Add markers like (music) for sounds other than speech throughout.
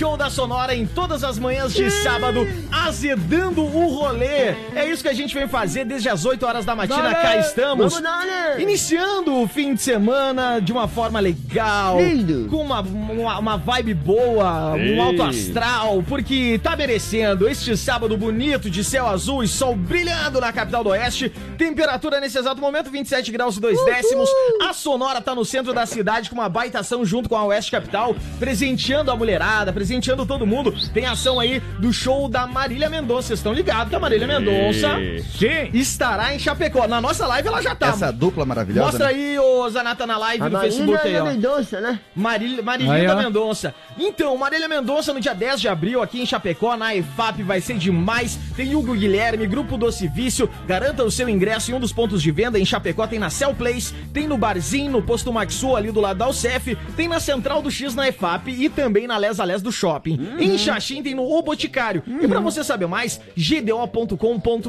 show da Sonora em todas as manhãs de sábado, azedando o rolê. É isso que a gente vem fazer desde as 8 horas da matina. Cá estamos. Vamos, Dani! Iniciando o fim de semana de uma forma legal, Lindo. com uma, uma, uma vibe boa, um alto astral, porque tá merecendo este sábado bonito de céu azul e sol brilhando na capital do oeste. Temperatura nesse exato momento 27 graus e 2 décimos. A Sonora tá no centro da cidade com uma baita ação junto com a Oeste Capital, presenteando a mulherada, presenteando todo mundo. Tem ação aí do show da Marília Mendonça. Vocês estão ligados que a Marília Mendonça Sim. estará em Chapecó. Na nossa live ela já tá. Essa dupla maravilhosa. Mostra né? aí, ô Zanata, na live A no Marília Facebook aí, ó. Mendonça, né? Marília, ó. Mendonça. Então, Marília Mendonça no dia 10 de abril aqui em Chapecó, na EFAP, vai ser demais. Tem Hugo Guilherme, Grupo Doce Vício. Garanta o seu ingresso em um dos pontos de venda. Em Chapecó tem na Cell Place, tem no Barzinho, no Posto Maxu, ali do lado da UCF. Tem na Central do X na EFAP e também na Les a Les do Shopping. Em Xaxim tem no O Boticário. E pra você saber mais, gdo.com.br.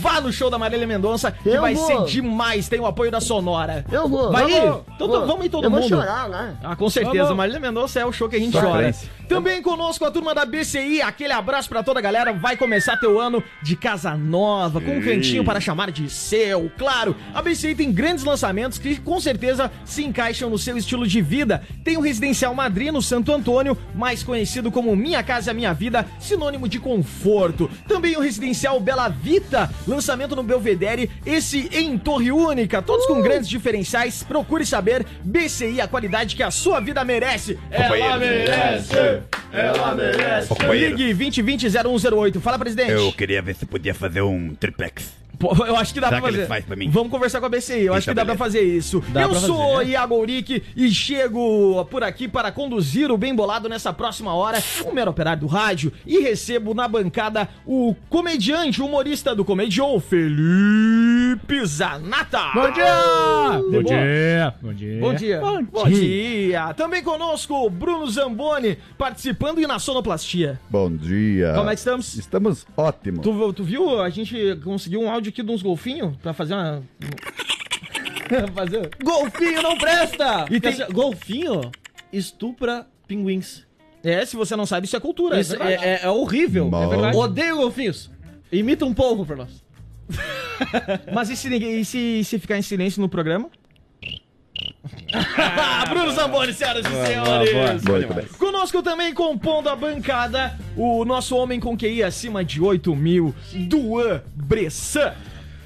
Vá no show da Marília Mendonça, que Eu vai vou. ser demais. Tem o apoio da Sonora. Eu vou. Vai ir? vamos, Então, vou. vamos ir todo eu mundo. vou chorar, né? Ah, com certeza. Vamos. Marília Mendonça é o show que a gente Sofrência. chora. Também conosco a turma da BCI. Aquele abraço pra toda a galera. Vai começar teu ano de casa nova, com um cantinho para chamar de seu. Claro, a BCI tem grandes lançamentos que com certeza se encaixam no seu estilo de vida. Tem o Residencial Madrid no Santo Antônio, mais conhecido como Minha Casa Minha Vida, sinônimo de conforto. Também o Residencial Bela Vita, lançamento no Belvedere, esse em Torre Única, todos com grandes diferenciais. Procure saber, BCI, a qualidade que a sua vida merece. Ela Companheiro. merece! Ela merece! Ligue 2020-0108. Fala, presidente. Eu queria ver se podia fazer um triplex. Eu acho que dá Será pra que fazer. fazem pra mim? Vamos conversar com a BCI. Eu acho que dá pra beleza. fazer isso. Dá eu pra sou fazer. Iago Uric e chego por aqui para conduzir o Bem Bolado nessa próxima hora, o mero operário do rádio, e recebo na bancada o comediante, humorista do Comediou, Felipe Zanata. Bom dia! Bom dia! Bom dia! Bom dia. Bom dia. Também conosco, Bruno Zamboni, participando e na sonoplastia. Bom dia. Como é que estamos? Estamos ótimos. Tu, tu viu? A gente conseguiu um áudio aqui de uns golfinhos pra fazer uma. (laughs) fazer. Golfinho não presta! E tem- Golfinho estupra pinguins. É, se você não sabe, isso é cultura. Isso é, verdade. é, é- é horrível. É verdade. Odeio golfinhos. Imita um pouco pra nós. (laughs) Mas e se, ninguém- e se, e se ficar em silêncio no programa? (laughs) Bruno Zamboni, senhoras e senhores! Muito bem. Conosco também, compondo a bancada, o nosso homem com QI acima de 8 mil, Duan Bressan.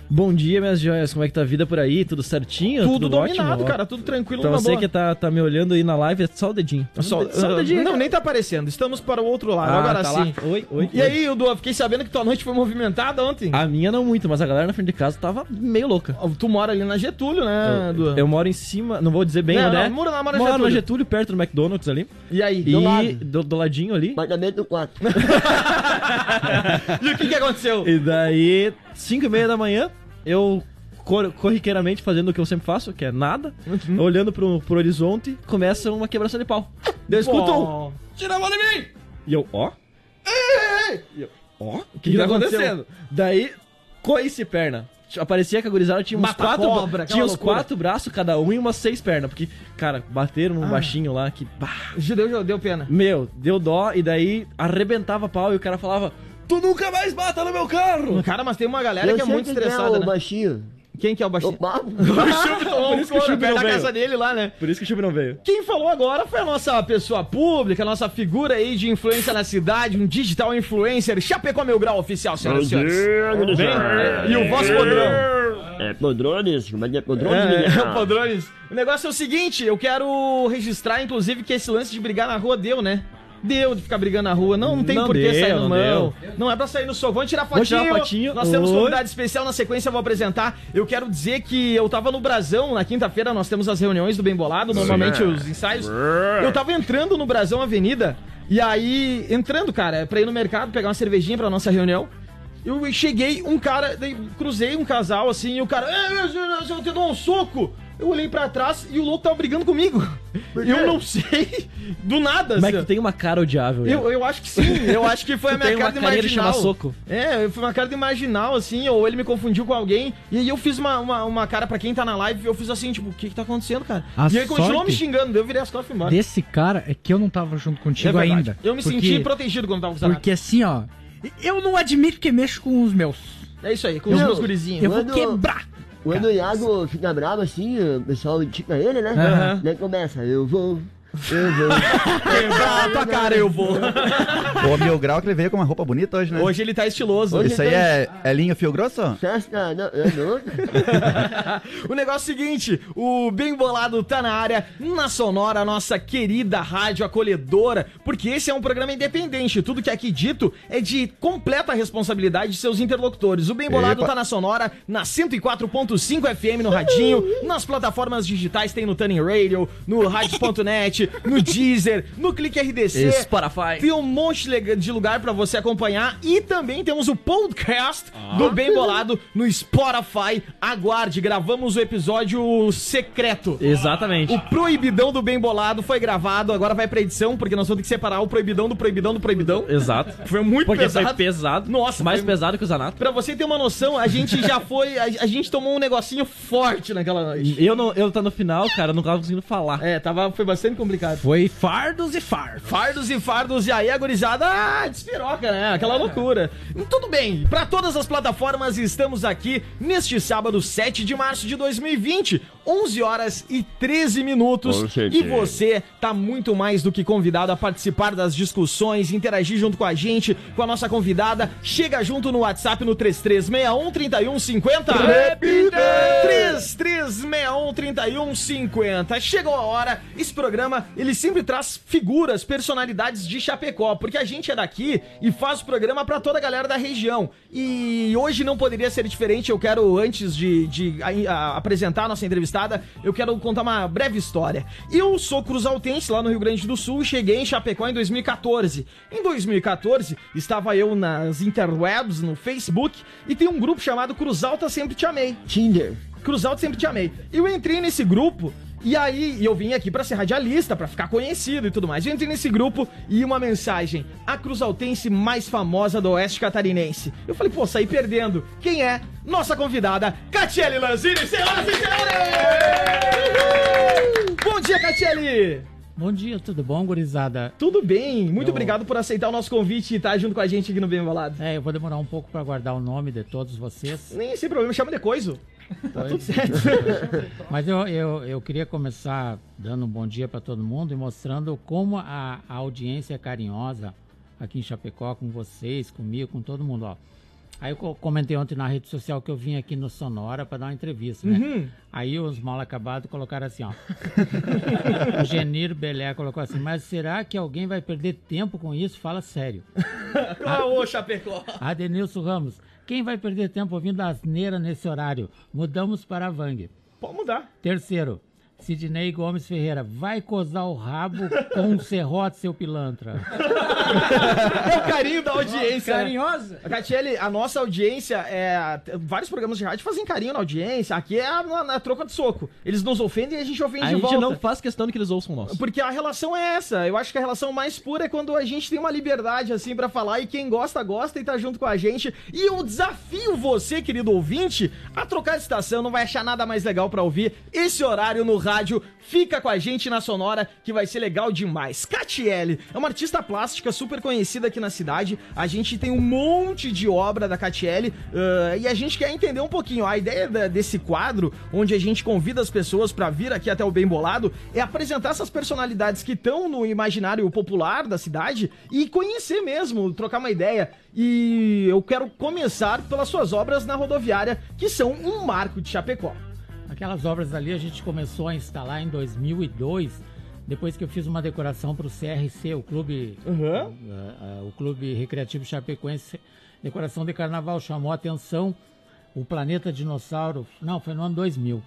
Bom dia, minhas joias. Como é que tá a vida por aí? Tudo certinho? Tudo, ótimo? dominado, Ó. cara, tudo tranquilo Pra na você boa. que tá, tá me olhando aí na live, é só o dedinho. Só, só o dedinho. não, cara. nem tá aparecendo. Estamos para o outro lado. Ah, Agora tá sim. lá. Oi, oi. E oi. aí, Duan, fiquei sabendo que tua noite foi movimentada ontem. A minha não muito, mas a galera na frente de casa tava meio louca. Tu mora ali na Getúlio, né, Duan? Eu moro em cima, não vou dizer bem, Não, né? na- mora na moro na Getúlio. Perto do McDonald's ali. E aí? E do lado? do, do ladinho ali. Apartamento do quarto. (laughs) E o que que aconteceu? E daí, 5 e meia da manhã, eu cor- corriqueiramente fazendo o que eu sempre faço, que é nada, Uhum. olhando pro, pro horizonte, começa uma quebração de pau. Daí eu escuto um. Tira a mão de mim! E eu, ó. E eu, ó, o que, que tá aconteceu? acontecendo? Daí, coice perna. Aparecia que a gurizada tinha uns Mata quatro, cobra, tinha uns loucura. quatro braços cada um e umas seis pernas. Porque, cara, bateram num baixinho lá que. bah, Deu, deu pena. meu, deu dó e daí arrebentava pau e o cara falava: Tu nunca mais bata no meu carro! Cara, mas tem uma galera Eu que é muito estressada, é o né? baixinho. Quem que é o O baixinho? Pablo. (laughs) O Chup tomou Por um isso que o couro da casa dele lá, né? Por isso que o Chup não veio. Quem falou agora foi a nossa pessoa pública, a nossa figura aí de influência na cidade, um digital influencer, Chapecó Meu Grau oficial, senhoras e senhores. Bem, é, e o vosso podrão. É Podrones? Como é que é Podrones, (laughs) É, o Podrones. O negócio é o seguinte, eu quero registrar, inclusive, que esse lance de brigar na rua deu, né? Deu de ficar brigando na rua. Não, não tem Não por que sair no não mão. Não é pra sair no soco. Vamos tirar fotinho. tirar fotinho. Nós temos Oi. convidado especial na sequência, eu vou apresentar. Eu quero dizer que eu tava no Brasão, na quinta-feira nós temos as reuniões do Bem Bolado, normalmente os ensaios. Eu tava entrando no Brasão Avenida, e aí, entrando, cara, pra ir no mercado, pegar uma cervejinha pra nossa reunião. Eu cheguei, um cara, cruzei um casal assim, e o cara, "É, eu, eu, eu te dou um soco. Eu olhei pra trás e o louco tava brigando comigo. Eu não sei. Do nada, Como é que assim, tu tem uma cara odiável? eu, eu acho que sim, eu acho que foi a minha tem cara uma de marginal. chamar soco. É, foi uma cara de marginal, assim, ou ele me confundiu com alguém, e aí eu fiz uma, uma, uma cara pra quem tá na live, eu fiz assim, tipo, o que que tá acontecendo, cara? A e aí continuou me xingando, daí eu virei as costas e embora. Desse cara é que eu não tava junto É contigo verdade. ainda. Eu me porque, senti protegido quando tava com. Porque assim, ó, eu não admito que mexo com os meus. É isso aí, com os Eu- meus gurizinhos. Eu vou quebrar. Quando o Iago fica bravo assim, o pessoal indica ele, né? Aham. Daí começa, eu vou, eu vou. Quebrar a tua cara, eu vou. O Mil Grau que ele veio com uma roupa bonita hoje, né? Hoje ele tá estiloso. Hoje Isso aí é, é linha fio grosso? Não, não. (laughs) o negócio é o seguinte, o Bem Bolado tá na área, na Sonora, nossa querida rádio acolhedora, porque esse é um programa independente, tudo que é aqui dito é de completa responsabilidade de seus interlocutores. O Bem Bolado Epa. tá na Sonora, na 104.5 FM no radinho, nas plataformas digitais tem no Tuning Radio, no (laughs) rádio.net, no Deezer, no Clique RDC. Spotify. Tem um monte de lugar pra você acompanhar e também temos o podcast do Bem Bolado no Spotify. Aguarde, gravamos o episódio secreto. Exatamente. O proibidão do Bem Bolado foi gravado, agora vai pra edição, porque nós vamos ter que separar o proibidão do proibidão do proibidão. Exato. (laughs) Foi muito Porque pesado. foi pesado. Nossa, mais foi- pesado que o Zanato. Pra você ter uma noção, a gente já foi. A, a gente tomou um negocinho forte naquela noite. Eu, não, eu tá no final, cara, eu não tava conseguindo falar. É, tava, foi bastante complicado. Foi fardos e fardos. Fardos e fardos, e aí a gurizada ah, despiroca, né? Aquela loucura. Tudo bem, pra todas as plataformas estamos aqui neste sábado, 7 de março de 2020, 11 horas e 13 minutos. E você tá muito mais do que convidado a participar das discussões, interagir junto com a gente, com a nossa convidada. Chega junto no WhatsApp no 3361 3150. Repita! 3361 3150. Chegou a hora. Esse programa, ele sempre traz figuras, personalidades de Chapecó, porque a gente é daqui e faz o programa pra toda a galera da região. E hoje não poderia ser diferente. Eu quero, antes de, de a- a- apresentar a nossa entrevistada, eu quero contar uma breve história. Eu sou cruzaltense lá no Rio Grande do Sul e cheguei em Chapecó em 2014. Em 2014, estava eu nas interwebs, no Facebook, e tem um grupo chamado Cruzalta Sempre Te Amei. Tinder. Cruz Alta sempre te amei. Eu entrei nesse grupo e aí eu vim aqui pra ser radialista, pra ficar conhecido e tudo mais. Eu entrei nesse grupo e uma mensagem: a cruzaltense mais famosa do Oeste Catarinense. Eu falei, pô, saí perdendo. Quem é? Nossa convidada, Catiele Lanzini, senhoras e senhores! Bom dia, Catiele! Bom dia, tudo bom, gurizada? Tudo bem? Muito Eu- obrigado por aceitar o nosso convite e estar junto com a gente aqui no Bem Bolado. É, eu vou demorar um pouco pra guardar o nome de todos vocês, Nem sem problema, chama de coisa. Tá tudo certo. (laughs) mas eu, eu, eu queria começar dando um bom dia pra todo mundo e mostrando como a, a audiência é carinhosa aqui em Chapecó, com vocês, comigo, com todo mundo, ó. Aí eu co- comentei ontem na rede social que eu vim aqui no Sonora pra dar uma entrevista, né? Uhum. Aí os mal acabados colocaram assim, ó. (laughs) o Genir Belé colocou assim, mas será que alguém vai perder tempo com isso? Fala sério. (laughs) ah, ô, Chapecó. Adenilson Ramos, quem vai perder tempo ouvindo asneira nesse horário? Mudamos para a Vang. Pode mudar. Terceiro, Sidney Gomes Ferreira, vai cozar o rabo com um serrote, seu pilantra. (laughs) (laughs) É o carinho da audiência. né? Carinhosa? A Catiele, a nossa audiência é. Vários programas de rádio fazem carinho na audiência. Aqui é a, na, na troca de soco. Eles nos ofendem e a gente ofende A de gente volta. não faz questão de que eles ouçam nós. Porque a relação é essa. Eu acho que a relação mais pura é quando a gente tem uma liberdade assim pra falar e quem gosta, gosta e tá junto com a gente. E eu desafio você, querido ouvinte, a trocar de estação. Não vai achar nada mais legal pra ouvir esse horário no rádio. Fica com a gente na Sonora que vai ser legal demais. Catiele é uma artista plástica super conhecida aqui na cidade. A gente tem um monte de obra da Catiele ah, e a gente quer entender um pouquinho. A ideia da- desse quadro, onde a gente convida as pessoas pra vir aqui até o Bem Bolado, é apresentar essas personalidades que estão no imaginário popular da cidade e conhecer mesmo, trocar uma ideia. E eu quero começar pelas suas obras na rodoviária, que são um marco de Chapecó. Aquelas obras ali a gente começou a instalar em 2002, depois que eu fiz uma decoração para o CRC, o clube, Uhum. ah, ah, o clube recreativo chapecoense, decoração de carnaval chamou a atenção o planeta dinossauro. Não, foi no ano 2000.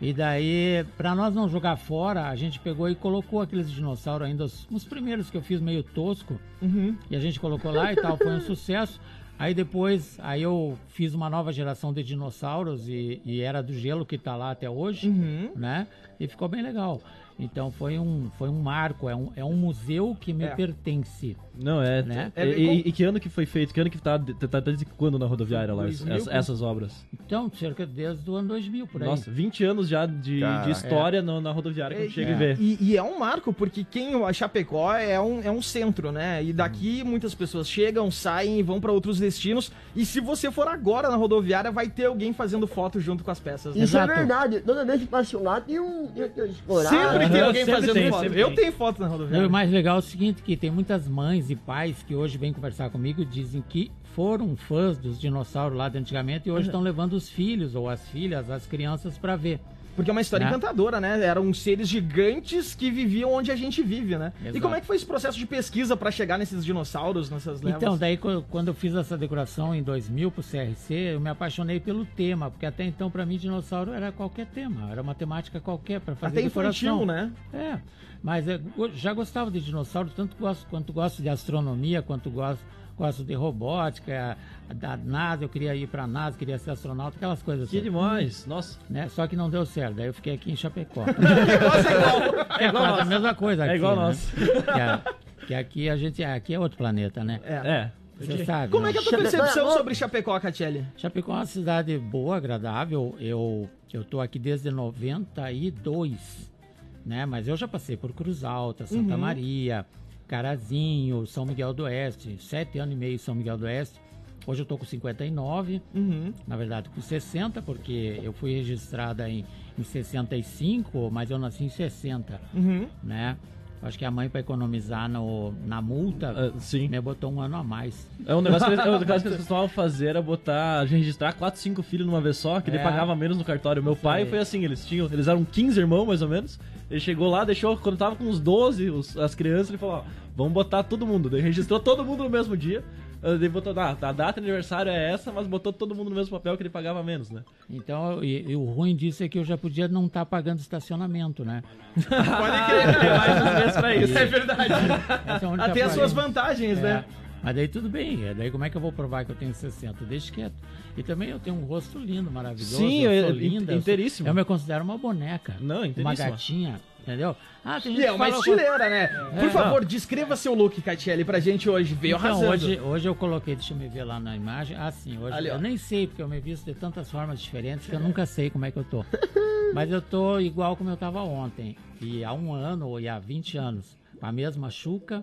E daí, para nós não jogar fora, a gente pegou e colocou aqueles dinossauros ainda, os, os primeiros que eu fiz meio tosco, Uhum. e a gente colocou lá e tal, foi um (laughs) sucesso. Aí depois, aí eu fiz uma nova geração de dinossauros e, e era do gelo que tá lá até hoje, Uhum. né? E ficou bem legal. Então foi um, foi um marco, é um, é um museu que me É. pertence. Não, é. Né? E, e- e que ano que foi feito? Que ano que tá, tá, tá desde quando na rodoviária lá, 2000, ess- essas obras? Então, cerca desde o ano 2000, por aí. Nossa, 20 anos já de, Cara, de história no- na rodoviária que a gente chega É, e vê. E, e é um marco, porque quem a Chapecó é um, é um centro, né? E daqui muitas pessoas chegam, saem e vão pra outros destinos. E se você for agora na rodoviária, vai ter alguém fazendo foto junto com as peças. né? Isso Exato. é verdade. Toda vez que passo lá tem um. Sempre tem alguém fazendo tem, foto. Eu tenho foto na Não, rodoviária. o mais legal é o seguinte, que tem muitas mães e pais que hoje vêm conversar comigo dizem que foram fãs dos dinossauros lá de antigamente e hoje estão levando os filhos ou as filhas, as crianças pra ver. Porque é uma história Né? encantadora, né? Eram seres gigantes que viviam onde a gente vive, né? E Exato. como é que foi esse processo de pesquisa pra chegar nesses dinossauros, nessas levas? Então, daí quando eu fiz essa decoração em 2000 pro CRC, eu me apaixonei pelo tema, porque até então pra mim dinossauro era qualquer tema, era uma temática qualquer pra fazer Até decoração. infantil, né? É, mas eu já gostava de dinossauro, tanto gosto, quanto gosto de astronomia, quanto gosto, gosto de robótica, da NASA, eu queria ir pra NASA, queria ser astronauta, aquelas coisas Que assim, demais, nossa. né? Só que não deu certo, daí eu fiquei aqui em Chapecó. (laughs) É é quase a mesma coisa aqui, É igual né? nós. Que, a- que aqui a gente, aqui é outro planeta, né? É. É. Você sabe, Como né? é que é a tua Chapecó é percepção louco. sobre Chapecó, Catiele? Chapecó é uma cidade boa, agradável. Eu, eu tô aqui desde 92, né? Mas eu já passei por Cruz Alta, Santa Uhum. Maria, Carazinho, São Miguel do Oeste, sete anos e meio em São Miguel do Oeste. Hoje eu tô com 59, Uhum. na verdade com 60, porque eu fui registrada em, em 65, mas eu nasci em 60, Uhum. né? Acho que a mãe, para economizar no, na multa, Ah, sim. me botou um ano a mais. É um negócio que, eles- é um negócio que eles costumavam fazer era botar, registrar 4, 5 filhos numa vez só, que ele É. pagava menos no cartório. Meu pai foi assim, eles tinham, eles eram 15 irmãos mais ou menos. Ele chegou lá, deixou, quando tava com uns 12, os- as crianças, ele falou, ó, vamos botar todo mundo. Daí registrou todo mundo no mesmo dia. Daí botou, ah, a data de aniversário é essa, mas botou todo mundo no mesmo papel que ele pagava menos, né? Então, e, e o ruim disso é que eu já podia não estar pagando estacionamento, né? (laughs) Pode crer, tem mais uns meses pra isso. É verdade. (laughs) É Até as suas vantagens, É. né? Mas daí tudo bem, é, daí como é que eu vou provar que eu tenho 60? Deixa quieto. E também eu tenho um rosto lindo, maravilhoso. Sim, eu é- sou é linda. eu sou- inteiríssimo. Eu me considero uma boneca. Não, Uma inteiríssima. gatinha, entendeu? Ah, tem E gente é que uma estileira, né? Por favor, descreva seu look, Catiele, pra gente hoje. Veio Então, arrasando. hoje, hoje eu coloquei, deixa eu me ver lá na imagem. Ah, sim, hoje Ali, eu nem sei, porque eu me visto de tantas formas diferentes que eu nunca sei como é que eu tô. (laughs) Mas eu tô igual como eu tava ontem. E há um ano, e há 20 anos. Com a mesma chuca,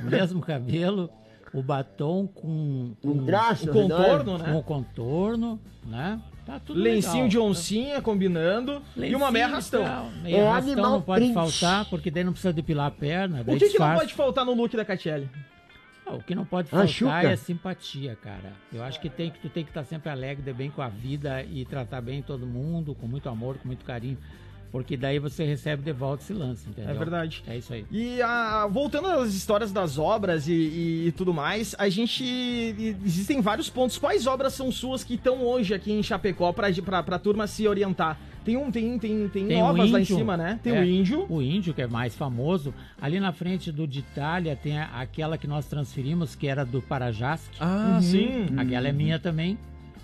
o mesmo (laughs) cabelo, o batom com, com, Um traço, O contorno, com né? o contorno, né? Tá tudo Lencinho legal. de oncinha combinando e uma Lencinho meia arrastão. tal. Meia É arrastão animal não pode print. faltar, porque daí não precisa depilar a perna. O que, que não pode faltar no look da Catiele? Ah, O que não pode A faltar é simpatia, cara. Eu acho que tem que tu tem que estar sempre alegre, de bem com a vida e tratar bem todo mundo, com muito amor, com muito carinho, porque daí você recebe de volta esse lance, entendeu? É verdade. É isso aí. E a- voltando às histórias das obras e, e- e tudo mais, a gente. Existem vários pontos. Quais obras são suas que estão hoje aqui em Chapecó pra, pra, pra turma se orientar? Tem um, tem, tem, tem, Tem o novas lá em índio. cima, né? Tem É, o índio. O índio, que é mais famoso. Ali na frente do de Itália tem aquela que nós transferimos, que era do Parajasque. Ah, sim. Aquela é minha também,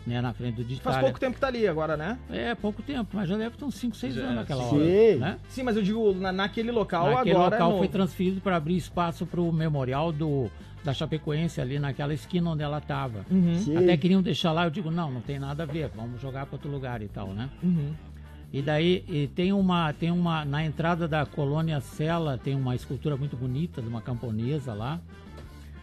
né? Na frente do Faz pouco tempo que tá ali agora, né? É, pouco tempo, mas já deve ter uns 5, 6 Já, anos aquela sim. hora. Né? Sim, mas eu digo na, naquele local Naquele agora. local no- foi transferido para abrir espaço para o memorial do, da Chapecoense ali naquela esquina onde ela estava. Uhum. Até queriam deixar lá, eu digo, não, não tem nada a ver, vamos jogar para outro lugar e tal, né? uhum. E daí e tem uma, tem uma, na entrada da colônia Sela tem uma escultura muito bonita de uma camponesa lá.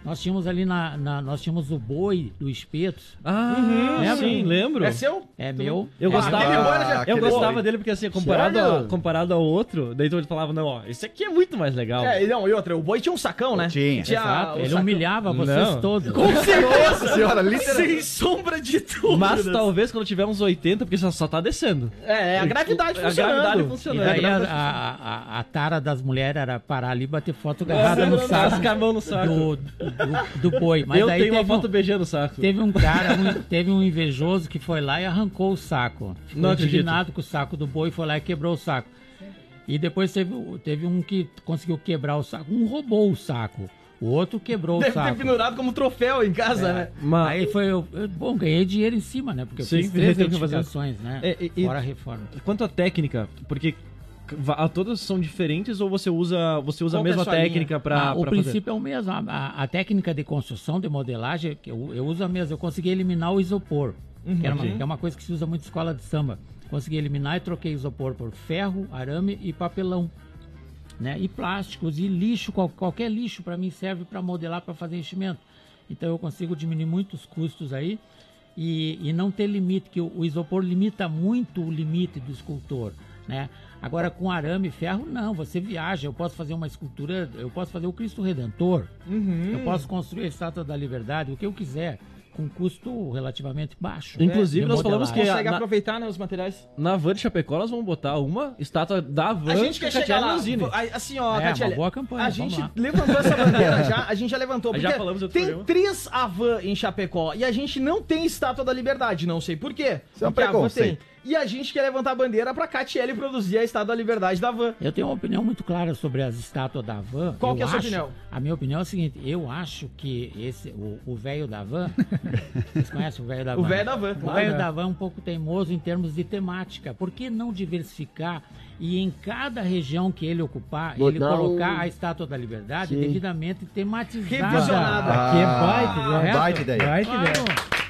Nós tínhamos ali na, na- nós tínhamos o boi do espeto, Ah, Lembra? sim, lembro. É seu? é meu. Eu Ah, gostava, já- eu gostava boi. dele porque assim, comparado, a, comparado ao outro, daí tu falava, não, ó, esse aqui é muito mais legal. É, e não, e outra, o boi tinha um sacão, né? Tinha. Exato, o ele sacão. humilhava vocês Não. todos. Com certeza! Senhora, literalmente. Sem sombra de tudo. Mas talvez quando tiver uns 80, porque só, só tá descendo. É, é a gravidade A funcionando. gravidade E funcionando. daí a, a a, a, a tara das mulheres era parar ali e bater foto agarrada no saco a no saco. do, do, do boi. Mas eu daí tenho uma foto um, beijando o saco. teve um cara, um- teve um invejoso que foi lá e arrancou o saco. Ficou Não acredito. indignado com o saco do boi, foi lá e quebrou o saco. E depois teve, teve um que conseguiu quebrar o saco, um roubou o saco. O outro quebrou Deve o ter saco. pendurado como troféu em casa, né? Mas, Aí foi, eu, eu- bom, ganhei dinheiro em cima, né? Porque eu Sim, fiz três teve que fazer. edificações, né? É, e- e- Fora a reforma. quanto à técnica, porque va- todas são diferentes ou você usa, você usa Qual a que é a mesma sua técnica para Ah, o princípio é o mesmo. A, a- a técnica de construção, de modelagem, que eu, eu uso a mesma. Eu consegui eliminar o isopor, que, era uma, Uhum. que é uma coisa que se usa muito em escola de samba. Consegui eliminar e troquei isopor por ferro, arame e papelão. Né? E plásticos e lixo, qual- qualquer lixo para mim serve para modelar, para fazer enchimento. Então eu consigo diminuir muitos custos aí e, e não ter limite, que o, o isopor limita muito o limite do escultor. Né? Agora com arame e ferro, não, você viaja. Eu posso fazer uma escultura, eu posso fazer o Cristo Redentor, eu posso construir a Estátua da Liberdade, o que eu quiser, com custo relativamente baixo. Inclusive, nós falamos que Consegue na- aproveitar né, os materiais. na van de Chapecó nós vamos botar uma estátua da van A gente quer chegar lá. Assim, ó, É, uma Catiele, boa campanha, A gente lá. levantou essa bandeira já, a gente já levantou. Já porque falamos tem programa. três Avan em Chapecó e a gente não tem estátua da liberdade, não sei por quê. Isso é um preconceito. E a gente quer levantar a bandeira pra Catiele produzir a estátua da liberdade da Van. Eu tenho uma opinião muito clara sobre as estátuas da van. Qual Eu que é a sua acho- opinião? A minha opinião é a seguinte: eu acho que esse, o velho da van. (laughs) vocês conhecem o velho da O van? velho da van, O velho da van é um pouco teimoso em termos de temática. Por que não diversificar e em cada região que ele ocupar, ele colocar um- a estátua da liberdade Sim. devidamente tematizada? Revisionada. Aqui é baita ideia. Correto? baita ideia. Baita Claro. ideia.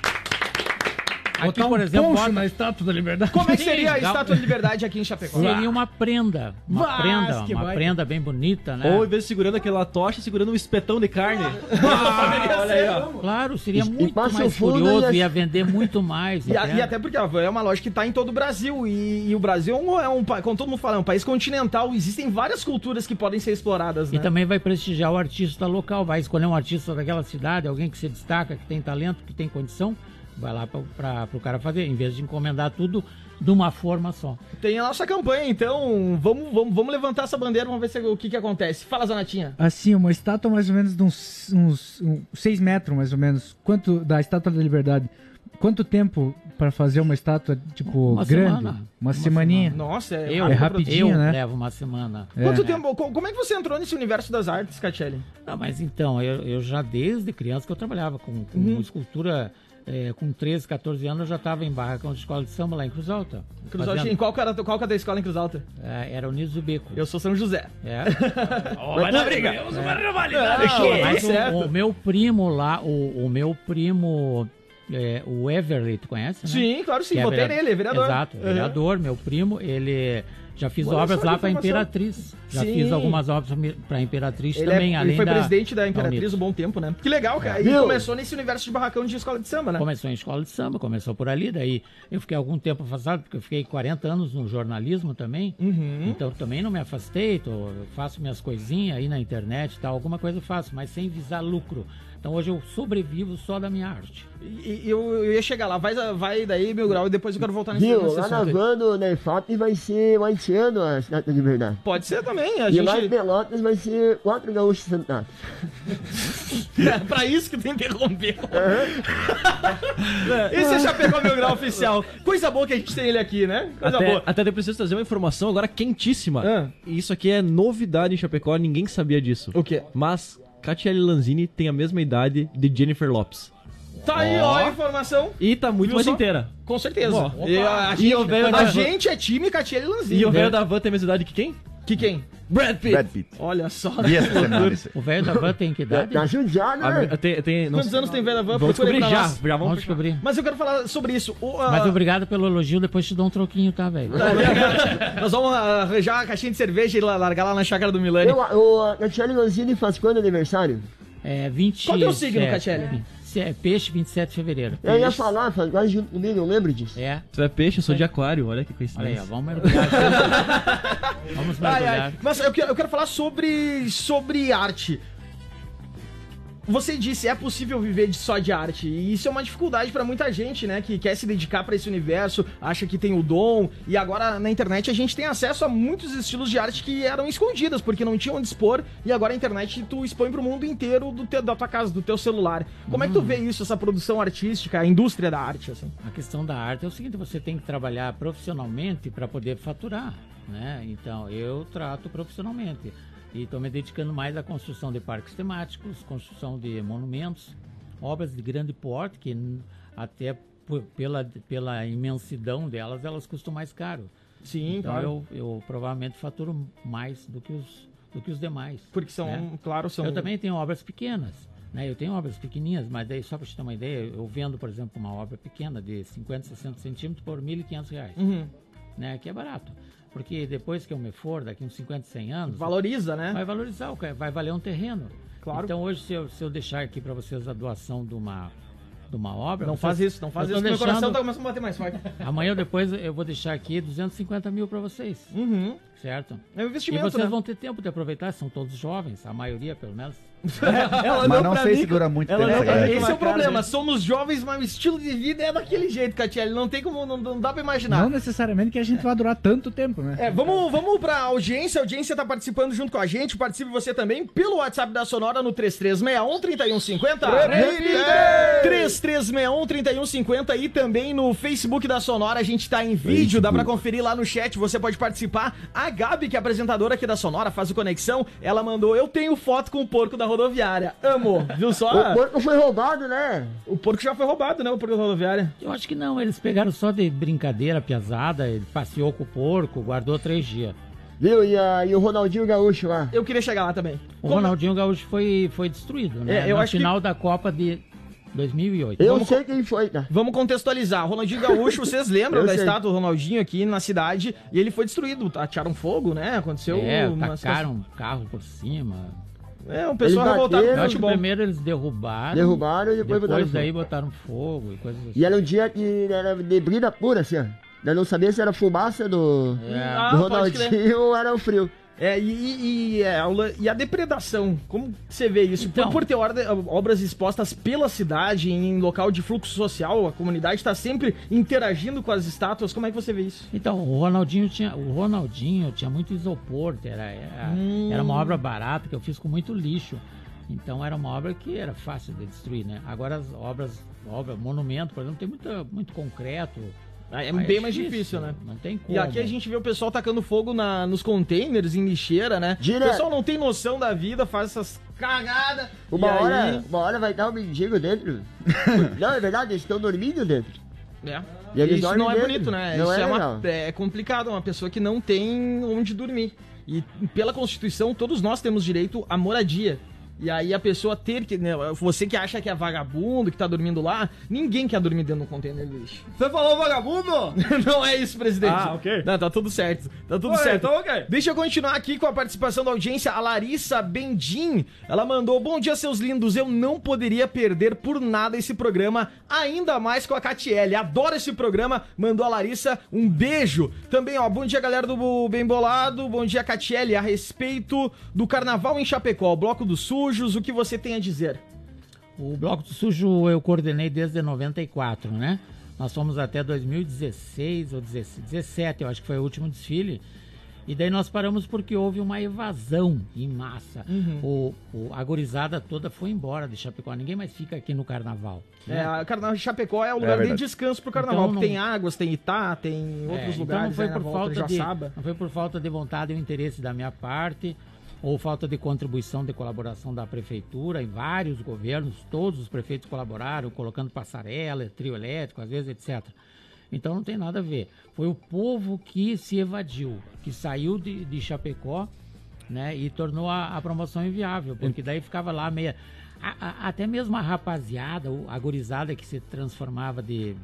Aqui, Botar por um exemplo, poncho bota- na Estátua da Liberdade. Como é que (laughs) seria a estátua da liberdade aqui em Chapecó? Seria uma prenda. Uma Vaz, prenda, uma baita. prenda bem bonita, né? Ou em vez de segurando aquela tocha, segurando um espetão de carne. Poderia (laughs) olha ser, aí, ó. vamos. Claro, seria E- e muito passa mais o fundo curioso, e as- ia vender muito mais. (laughs) E, a- e até porque Van é uma loja que está em todo o Brasil. E, e o Brasil é um, é um pa- como todo mundo fala, é um país continental. Existem várias culturas que podem ser exploradas, E né? também vai prestigiar o artista local, vai escolher um artista daquela cidade, alguém que se destaca, que tem talento, que tem condição, vai lá para o cara fazer, em vez de encomendar tudo de uma forma só. Tem a nossa campanha, então vamos, vamos, vamos levantar essa bandeira, vamos ver se- o que, que acontece. Fala, Zanatinha. Assim, uma estátua mais ou menos de uns, uns 6 metros, mais ou menos. Quanto da Estátua da Liberdade? Quanto tempo pra fazer uma estátua, tipo, Uma grande? semana. Uma, Uma semaninha. Nossa, é, Eu, É rapidinho, eu né? levo uma semana. É. Quanto tempo? co- Como é que você entrou nesse universo das artes, Catelli? Não, mas então, eu, eu já desde criança que eu trabalhava com, com Uhum. escultura, é, com 13, 14 anos eu já estava em barracão de escola de samba lá em Cruz Alta. Cruz Alta, em qual que, era, qual que é da escola em Cruz Alta? É, era o Niso do Beco. Eu sou São José. É. (laughs) Vai dar briga. Não, mas o- o, meu primo lá, o, o meu primo, é, o Everly, tu conhece, né? Sim, claro sim. Que é Votei vereador. nele, é vereador. Exato, Uhum. vereador, meu primo, ele já fiz Olha obras lá para informação. Imperatriz. Já Sim. fiz algumas obras para Imperatriz Ele, é- também, ele além foi da, presidente da Imperatriz um bom tempo, né? Que legal, cara. E começou nesse universo de barracão de escola de samba, né? Começou em escola de samba, começou por ali, daí eu fiquei algum tempo afastado, porque eu fiquei 40 anos no jornalismo também, Uhum. então também não me afastei, tô, eu faço minhas coisinhas aí na internet e tal, alguma coisa eu faço, mas sem visar lucro. Então hoje eu sobrevivo só da minha arte. E, e eu, eu ia chegar lá, vai, vai daí, meu grau, e depois eu quero voltar nesse, Viu? nesse Lá na van do Nerfap vai ser mais esse ano a Estátua da Liberdade. Pode ser também, a E lá em gente... Pelotas vai ser quatro gaúchos sentados. É (laughs) pra isso que tu interrompeu. (laughs) Esse já pegou meu grau oficial. Coisa boa que a gente tem ele aqui, né? Coisa Até, boa. até eu preciso trazer uma informação agora quentíssima. Ah. E Isso aqui é novidade em Chapecó, ninguém sabia disso. O quê? Mas Catiele Lanzini tem a mesma idade de Jennifer Lopes. Tá aí, ó, a informação. E tá muito Viu mais só? inteira. Com certeza. Ó, E a, a E gente, o velho a da- gente é time Catiele Lanzini. E o velho da van tem a mesma idade que quem? Que quem? Brad Pitt. Brad Pitt. Olha só. Isso aí. O velho da van tem que idade? Tá judiado, né? Ah, tem, tem, não Quantos sei- anos tem velho da van? Vamos descobrir já. nós. Já vamos Vamos descobrir. Mas eu quero falar sobre isso. O, ah, Mas obrigado pelo elogio, depois te dou um troquinho, tá, velho? Nós vamos arranjar uma caixinha de cerveja e la- largar lá na chácara do Milani. Eu, o a Catiele Lanzini faz quando aniversário? É 20. Qual que é o signo, Catiele? É peixe, 27 de fevereiro. Eu ia falar, faz quase junto comigo, eu lembro disso. É. Tu é peixe, eu sou de aquário, olha que Olha aí, coincidência. ó, vamos mergulhar. (laughs) vamos Ai, mergulhar. ai. Mas eu quero, eu quero falar sobre, sobre arte. Você disse, é possível viver só de arte. E isso é uma dificuldade pra muita gente, né? Que quer se dedicar pra esse universo, acha que tem o dom. E agora na internet a gente tem acesso a muitos estilos de arte que eram escondidas, porque não tinham onde expor. E agora a internet tu expõe pro mundo inteiro do teu, da tua casa, do teu celular. Como é que tu vê isso, essa produção artística, a indústria da arte, assim? A questão da arte é o seguinte, você tem que trabalhar profissionalmente para poder faturar, né? Então, eu trato profissionalmente. E estou me dedicando mais à construção de parques temáticos, construção de monumentos, obras de grande porte, que até pela, pela imensidão delas, elas custam mais caro. Sim, então claro. eu, eu provavelmente faturo mais do que os, do que os demais. Porque são, né? claro, são. Eu também tenho obras pequenas. Né? Eu tenho obras pequenininhas, mas daí só para te ter uma ideia, eu vendo, por exemplo, uma obra pequena de 50, 60 centímetros por 1.500 reais, Uhum. né? Que é barato. Porque depois que eu me for, daqui uns 50, 100 anos, Valoriza, né? vai valorizar, o ca- vai valer um terreno. Claro. Então hoje, se eu, se eu deixar aqui para vocês a doação de uma, de uma obra... Não faz isso, não faz isso. tô Meu coração deixando- tá começando a bater mais forte. Amanhã ou depois eu vou deixar aqui 250 mil para vocês, Uhum. Certo? É um E investimento, vocês né? vão ter tempo de aproveitar, são todos jovens, a maioria pelo menos. (laughs) Ela Mas não sei mim se dura muito Ela tempo não- esse é o problema. Somos jovens, mas o estilo de vida é daquele jeito, Catiele. Não tem como, não, não dá pra imaginar. Não necessariamente que a gente vai durar tanto tempo, né? É, vamos, vamos pra audiência. A audiência tá participando junto com a gente. Participe você também pelo WhatsApp da Sonora no 3361-3150. 3361-3150 e também no Facebook da Sonora. A gente tá em vídeo, dá pra conferir lá no chat. Você pode participar. A Gabi, que é apresentadora aqui da Sonora, faz o Conexão. Ela mandou: Eu tenho foto com o porco da rodoviária. Amo, viu só? O porco foi roubado, né? O porco já foi roubado, né? O porco da rodoviária. Eu acho que não, eles pegaram só de brincadeira, piazada, ele passeou com o porco, guardou três dias. Viu? E, a, e o Ronaldinho Gaúcho lá. Eu queria chegar lá também. O Ronaldinho Gaúcho foi, foi destruído, né? É, eu Na acho que- final da Copa de 2008. Eu Vamos sei quem foi, tá? Vamos contextualizar. Ronaldinho Gaúcho, vocês (laughs) lembram da sei. estátua do Ronaldinho aqui na cidade? E ele foi destruído. Atearam fogo, né? Aconteceu É, uma tacaram um carro por cima. É, um pessoal revoltado com acho que futebol. primeiro eles derrubaram. Derrubaram e depois, botaram Depois daí fogo. botaram fogo e coisas assim. E era um dia que era de brida pura, assim, ó. Eu não sabia se era fumaça do, É. Ah, do crer. Ronaldinho ou era o frio. É, e, e, e, é, e a depredação, como você vê isso? Então- por, por ter obras expostas pela cidade, em local de fluxo social, a comunidade está sempre interagindo com as estátuas, como é que você vê isso? Então, o Ronaldinho tinha, o Ronaldinho tinha muito isopor, era, era, Hum. era uma obra barata que eu fiz com muito lixo. Então era uma obra que era fácil de destruir, né? Agora as obras, obra, monumento, por exemplo, tem muito, muito concreto. É Aí bem mais difícil, né? Não tem como. E aqui a gente vê o pessoal tacando fogo na, nos containers, em lixeira, né? Direto. O pessoal não tem noção da vida, faz essas cagadas. Uma hora, aí... uma hora vai dar um mendigo dentro. (laughs) não, é verdade, eles estão dormindo dentro. É. E eles Isso não é dentro. bonito, né? Não Isso é é, uma- é complicado, uma pessoa que não tem onde dormir. E pela Constituição, todos nós temos direito à moradia. E aí a pessoa ter que. Né, você que acha que é vagabundo, que tá dormindo lá, ninguém quer dormir dentro do container do lixo. Você falou vagabundo? (laughs) não é isso, presidente. Ah, ok. Não, tá tudo certo. Tá tudo Ué, certo. então ok. Deixa eu continuar aqui com a participação da audiência. A Larissa Bendim, ela mandou: Bom dia, seus lindos. Eu não poderia perder por nada esse programa, ainda mais com a Catiele. Adoro esse programa. Mandou a Larissa um beijo. Também, ó, bom dia, galera do Bem Bolado. Bom dia, Catiele. A respeito do carnaval em Chapecó, Bloco dos Sujos, o que você tem a dizer? O Bloco do Sujo eu coordenei desde 94, né? Nós fomos até 2016 ou 17, eu acho que foi o último desfile. E daí nós paramos porque houve uma evasão em massa. Uhum. O, o- a gorizada toda foi embora de Chapecó. Ninguém mais fica aqui no carnaval. É, né? a Carnaval de Chapecó é o lugar de verdade. descanso pro carnaval. Então, não- tem águas, tem Itá, tem É, outros então lugares. não foi na por volta, falta de não foi por falta de vontade ou interesse da minha parte ou falta de contribuição de colaboração da prefeitura em vários governos todos os prefeitos colaboraram colocando passarela trio elétrico às vezes etc então não tem nada a ver. Foi o povo que se evadiu que saiu de, de Chapecó né e tornou a, a promoção inviável porque daí ficava lá meia a- a- até mesmo a rapaziada a gorizada que se transformava de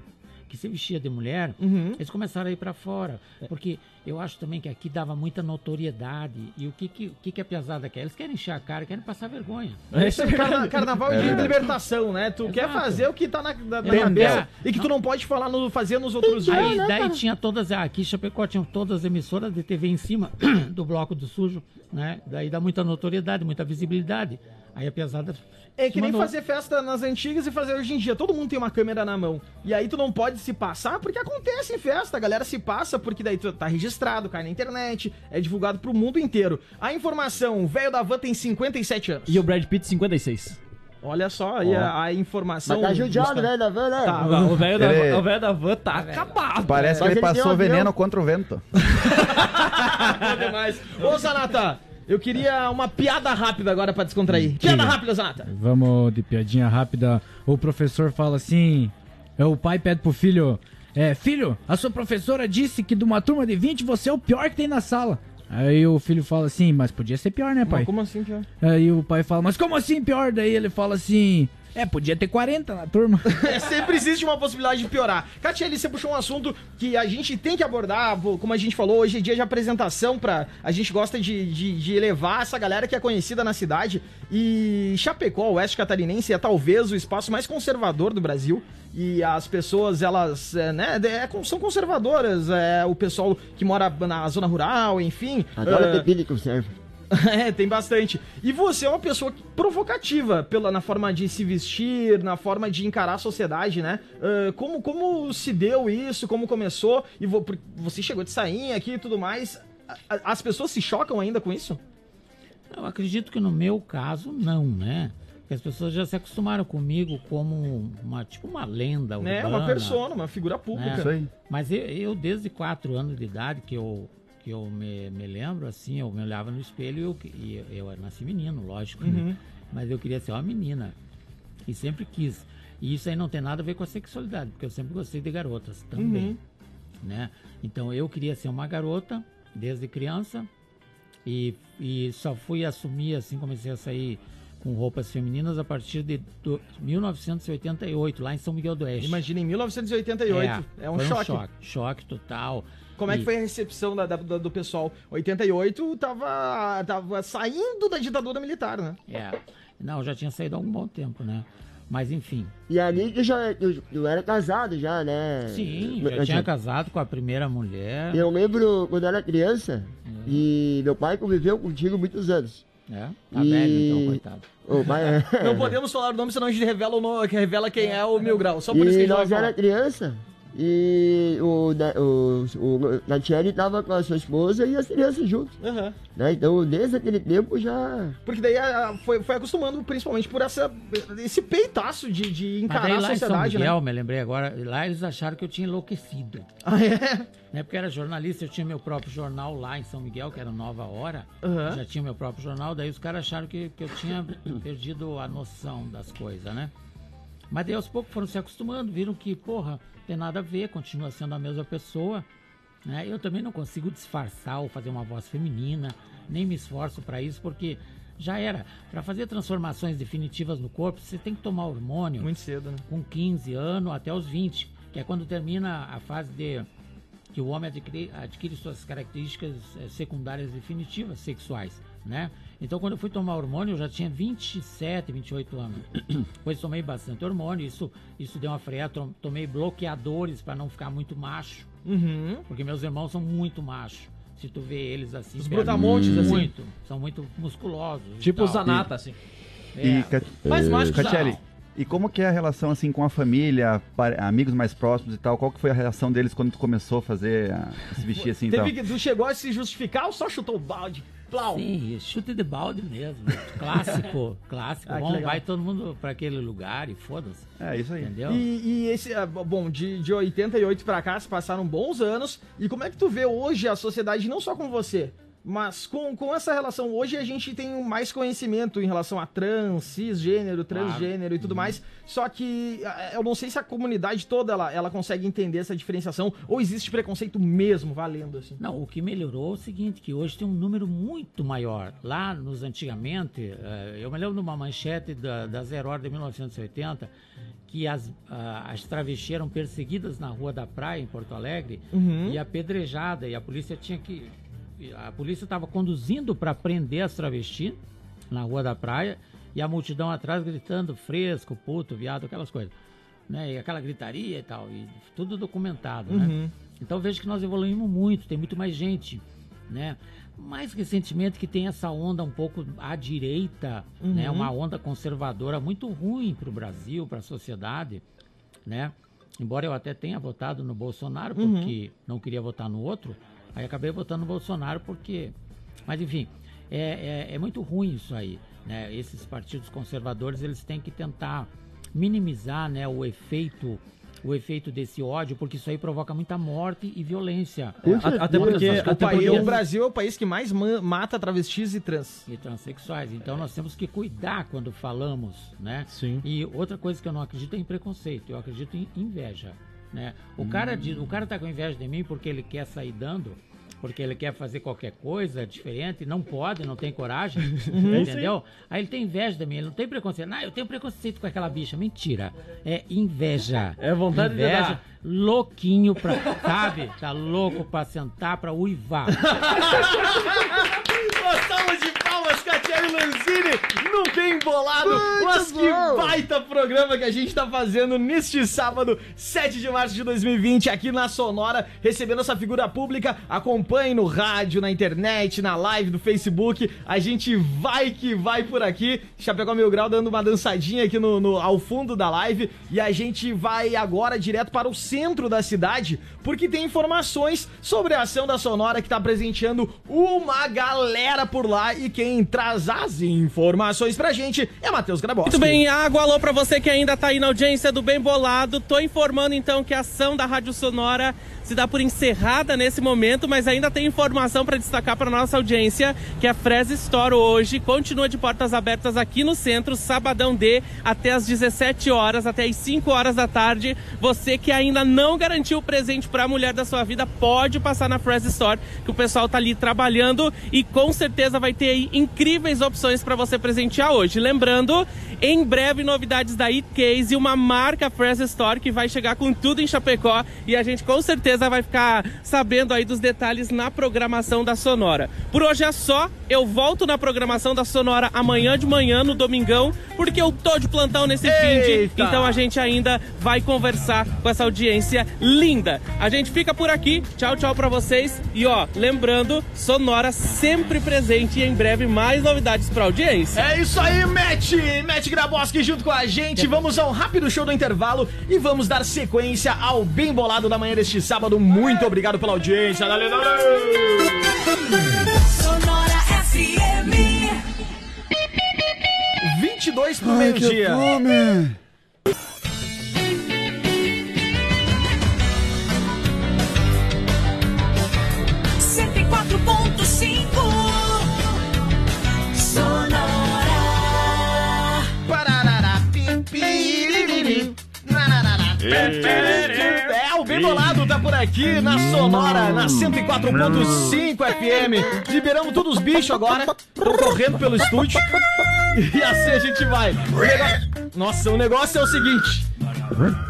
que se vestia de mulher, Uhum. eles começaram a ir pra fora. Porque eu acho também que aqui dava muita notoriedade. E o que, que, o que, que a piazada quer? Eles querem encher a cara, querem passar vergonha. Esse é o (laughs) carna- carnaval de libertação, né? Tu quer Exato. fazer o que tá na, na, cabeça e que tu não pode falar no, fazer nos outros dias. Aí daí tinha todas, aqui em Chapecó tinham todas as emissoras de TV em cima (clears throat) do bloco do sujo, né? Daí dá muita notoriedade, muita visibilidade. Aí a piazada. É que nem mandou. fazer festa nas antigas e fazer hoje em dia. Todo mundo tem uma câmera na mão. E aí tu não pode se passar porque acontece em festa. A galera se passa porque daí tu tá registrado, cai na internet, é divulgado pro mundo inteiro. A informação, o velho da van tem 57 anos. E o Brad Pitt, 56. Olha só aí a, a informação. Mas tá judiado, né, da van, né? Tá. O velho da, Ele- o velho da van tá acabado. Parece que ele ele um passou avião. veneno contra o vento. Bom demais. (laughs) Ô, Zanata, Eu queria uma piada rápida agora pra descontrair. Piada rápida, Zanata. Vamos de piadinha rápida. O professor fala assim: é, o pai pede pro filho: é, Filho, a sua professora disse que de uma turma de 20 você é o pior que tem na sala. Aí o filho fala assim: Mas podia ser pior, né, pai? Mas como assim, pior? Aí o pai fala: Mas como assim pior? Daí ele fala assim: É, podia ter 40 na turma. (laughs) É, sempre existe uma possibilidade de piorar. Catiele, você puxou um assunto que a gente tem que abordar, como a gente falou, hoje é dia de apresentação pra. A gente gosta de, de, de elevar essa galera que é conhecida na cidade. E Chapecó, o Oeste Catarinense, é talvez o espaço mais conservador do Brasil. E as pessoas, elas, é, né, é, são conservadoras. É, o pessoal que mora na zona rural, enfim. Adora é, bebida e conserva. (laughs) É, tem bastante. E você é uma pessoa provocativa pela, na forma de se vestir, na forma de encarar a sociedade, né? Ah, como, como se deu isso? Como começou? E vo- você chegou de sainha aqui e tudo mais. As pessoas se chocam ainda com isso? Eu acredito que no meu caso, não, né? Porque as pessoas já se acostumaram comigo como uma, tipo uma lenda Né? urbana. Uma persona, uma figura pública. Isso aí. Mas eu, eu, desde 4 anos de idade, que eu, que eu me, me lembro, assim, eu me olhava no espelho e eu, e eu, nasci menino, lógico, Uhum. né? Mas eu queria ser uma menina. E sempre quis. E isso aí não tem nada a ver com a sexualidade, porque eu sempre gostei de garotas também, Uhum. né? Então eu queria ser uma garota desde criança e, e só fui assumir, assim, comecei a sair com roupas femininas a partir de do- 1988, lá em São Miguel do Oeste. Imagina, em 1988. É, um foi choque. choque. Choque total. Como é que foi a recepção da, da- da- do pessoal? 88 tava, tava saindo da ditadura militar, né? É. Não, já tinha saído há algum bom tempo, né? Mas enfim. E ali que já, eu, eu era casado já, né? Sim, Eu- já tinha casado com a primeira mulher. Eu lembro quando eu era criança e meu pai conviveu contigo muitos anos. É, tá E- velho então, coitado. O pai é. Não podemos falar o nome, senão a gente revela, o nome, que revela quem é o Mil Grau. Só por isso que a E gente vai nós falar. era criança e o, né, o, o Natiele tava com a sua esposa e as crianças juntos. Aham. Né? Então, desde aquele tempo já. Porque daí a- foi, foi acostumando, principalmente por essa, esse peitaço de, de encarar daí a lá em São sociedade, Miguel, né? me lembrei agora, lá eles acharam que eu tinha enlouquecido. Ah, é? Né? Porque era jornalista, eu tinha meu próprio jornal lá em São Miguel, que era Nova Hora. Aham. Já tinha meu próprio jornal, daí os caras acharam que, que eu tinha perdido a noção das coisas, né? Mas daí aos poucos foram se acostumando, viram que, porra, tem nada a ver, continua sendo a mesma pessoa. Né? Eu também não consigo disfarçar ou fazer uma voz feminina, nem me esforço para isso, porque já era. Para fazer transformações definitivas no corpo, você tem que tomar hormônio Muito cedo, né? com 15 anos até os 20, que é quando termina a fase de que o homem adquire, adquire suas características eh, secundárias definitivas sexuais, né? Então, quando eu fui tomar hormônio, eu já tinha 27, 28 anos. (coughs) Depois tomei bastante hormônio, isso, isso deu uma freada. Tom- Tomei bloqueadores para não ficar muito macho, Uhum. porque meus irmãos são muito machos. Se tu vê eles assim, Os brutamontes, assim. muito, são muito musculosos. Tipo o tal. Zanata, assim. É, E, Cat- Mais mágico já. Catiele, e como que é a relação assim com a família, amigos mais próximos e tal? Qual que foi a reação deles quando tu começou a fazer, a, a se vestir assim e tal? Teve que, tu chegou a se justificar ou só chutou o balde? Plau. Sim, chute de balde mesmo. Clássico, (laughs) clássico. Ah, Bom, vai todo mundo para aquele lugar e foda-se. É, isso aí. Entendeu? E, e esse, ah, bom, de, de 88 pra cá se passaram bons anos. E como é que tu vê hoje a sociedade, não só com você, mas com, com essa relação? Hoje a gente tem mais conhecimento em relação a trans, cisgênero, transgênero e tudo mais. Só que eu não sei se a comunidade toda ela, ela consegue entender essa diferenciação ou existe preconceito mesmo valendo assim. Não, o que melhorou é o seguinte, que hoje tem um número muito maior. Lá nos antigamente, eh, eu me lembro de uma manchete da, da Zero Hora de 1980, que as, as travestis eram perseguidas na Rua da Praia, em Porto Alegre, e apedrejada, e a polícia tinha que... A polícia estava conduzindo para prender as travestis na Rua da Praia, e a multidão atrás gritando fresco, puto, viado, aquelas coisas. Né? E aquela gritaria e tal, e tudo documentado, né? Então eu vejo que nós evoluímos muito, tem muito mais gente, né? Mais recentemente que tem essa onda um pouco à direita, né? Uma onda conservadora muito ruim para o Brasil, para a sociedade, né? Embora eu até tenha votado no Bolsonaro porque não queria votar no outro, aí acabei votando no Bolsonaro porque, mas enfim, é, é, é muito ruim isso aí, né? Esses partidos conservadores eles têm que tentar minimizar, né? O efeito o efeito desse ódio, porque isso aí provoca muita morte e violência. A- Até porque, O, até porque o Brasil é o país que mais ma- mata travestis e trans. e transexuais. Então nós temos que cuidar quando falamos, né? Sim. E outra coisa que eu não acredito é em preconceito, eu acredito em inveja, né? O cara diz, o cara tá com inveja de mim porque ele quer sair dando, porque ele quer fazer qualquer coisa diferente, não pode, não tem coragem, (laughs) entendeu? Aí ele tem inveja de mim, ele não tem preconceito. Não, eu tenho preconceito com aquela bicha. Mentira. É inveja. É vontade de inveja, dar. louquinho pra, sabe? Tá louco pra sentar, pra uivar. (laughs) Uma salva de palmas, Catiele Lanzini, no Bem Bolado. Mas que bom. baita programa que a gente tá fazendo neste sábado, 7 de março de 2020, aqui na Sonora, recebendo essa figura pública. Acompanhe no rádio, na internet, na live do Facebook. A gente vai que vai por aqui. Chapecó Mil Grau dando uma dançadinha aqui no, no- ao fundo da live. E a gente vai agora direto para o centro da cidade, porque tem informações sobre a ação da Sonora que tá presenteando uma galera por lá. E quem traz as informações pra gente é Matheus Graboski. Muito bem, água, alô pra você que ainda tá aí na audiência do Bem Bolado. Tô informando então que a ação da Rádio Sonora se dá por encerrada nesse momento, mas ainda tem informação para destacar para nossa audiência que a Fresa Store hoje continua de portas abertas aqui no centro, sabadão D, até às 17 horas, até às 5 horas da tarde. Você que ainda não garantiu o presente para a mulher da sua vida, pode passar na Fresa Store, que o pessoal tá ali trabalhando e com certeza vai ter aí incríveis opções para você presentear hoje. Lembrando, em breve novidades da It Case e uma marca Fresa Store que vai chegar com tudo em Chapecó e a gente com certeza vai ficar sabendo aí dos detalhes na programação da Sonora. Por hoje é só, eu volto na programação da Sonora amanhã de manhã no domingão, porque eu tô de plantão nesse fim de, então a gente ainda vai conversar com essa audiência linda. A gente fica por aqui. Tchau, tchau pra vocês. E ó, lembrando, Sonora sempre presente e em breve mais novidades pra audiência. É isso aí, Matt! Matt Graboski junto com a gente. Vamos a um rápido show do intervalo e vamos dar sequência ao Bem Bolado da manhã deste sábado. Muito obrigado pela audiência. Dale, dale. Sonora FM. 22 pro meio-dia. fome. Cento e quatro ponto cinco. Sonora. Pararará, pim, por aqui na Sonora, na 104.5 FM. Liberamos todos os bichos agora, estão correndo pelo estúdio. E assim a gente vai. O negócio- Nossa, o negócio é o seguinte.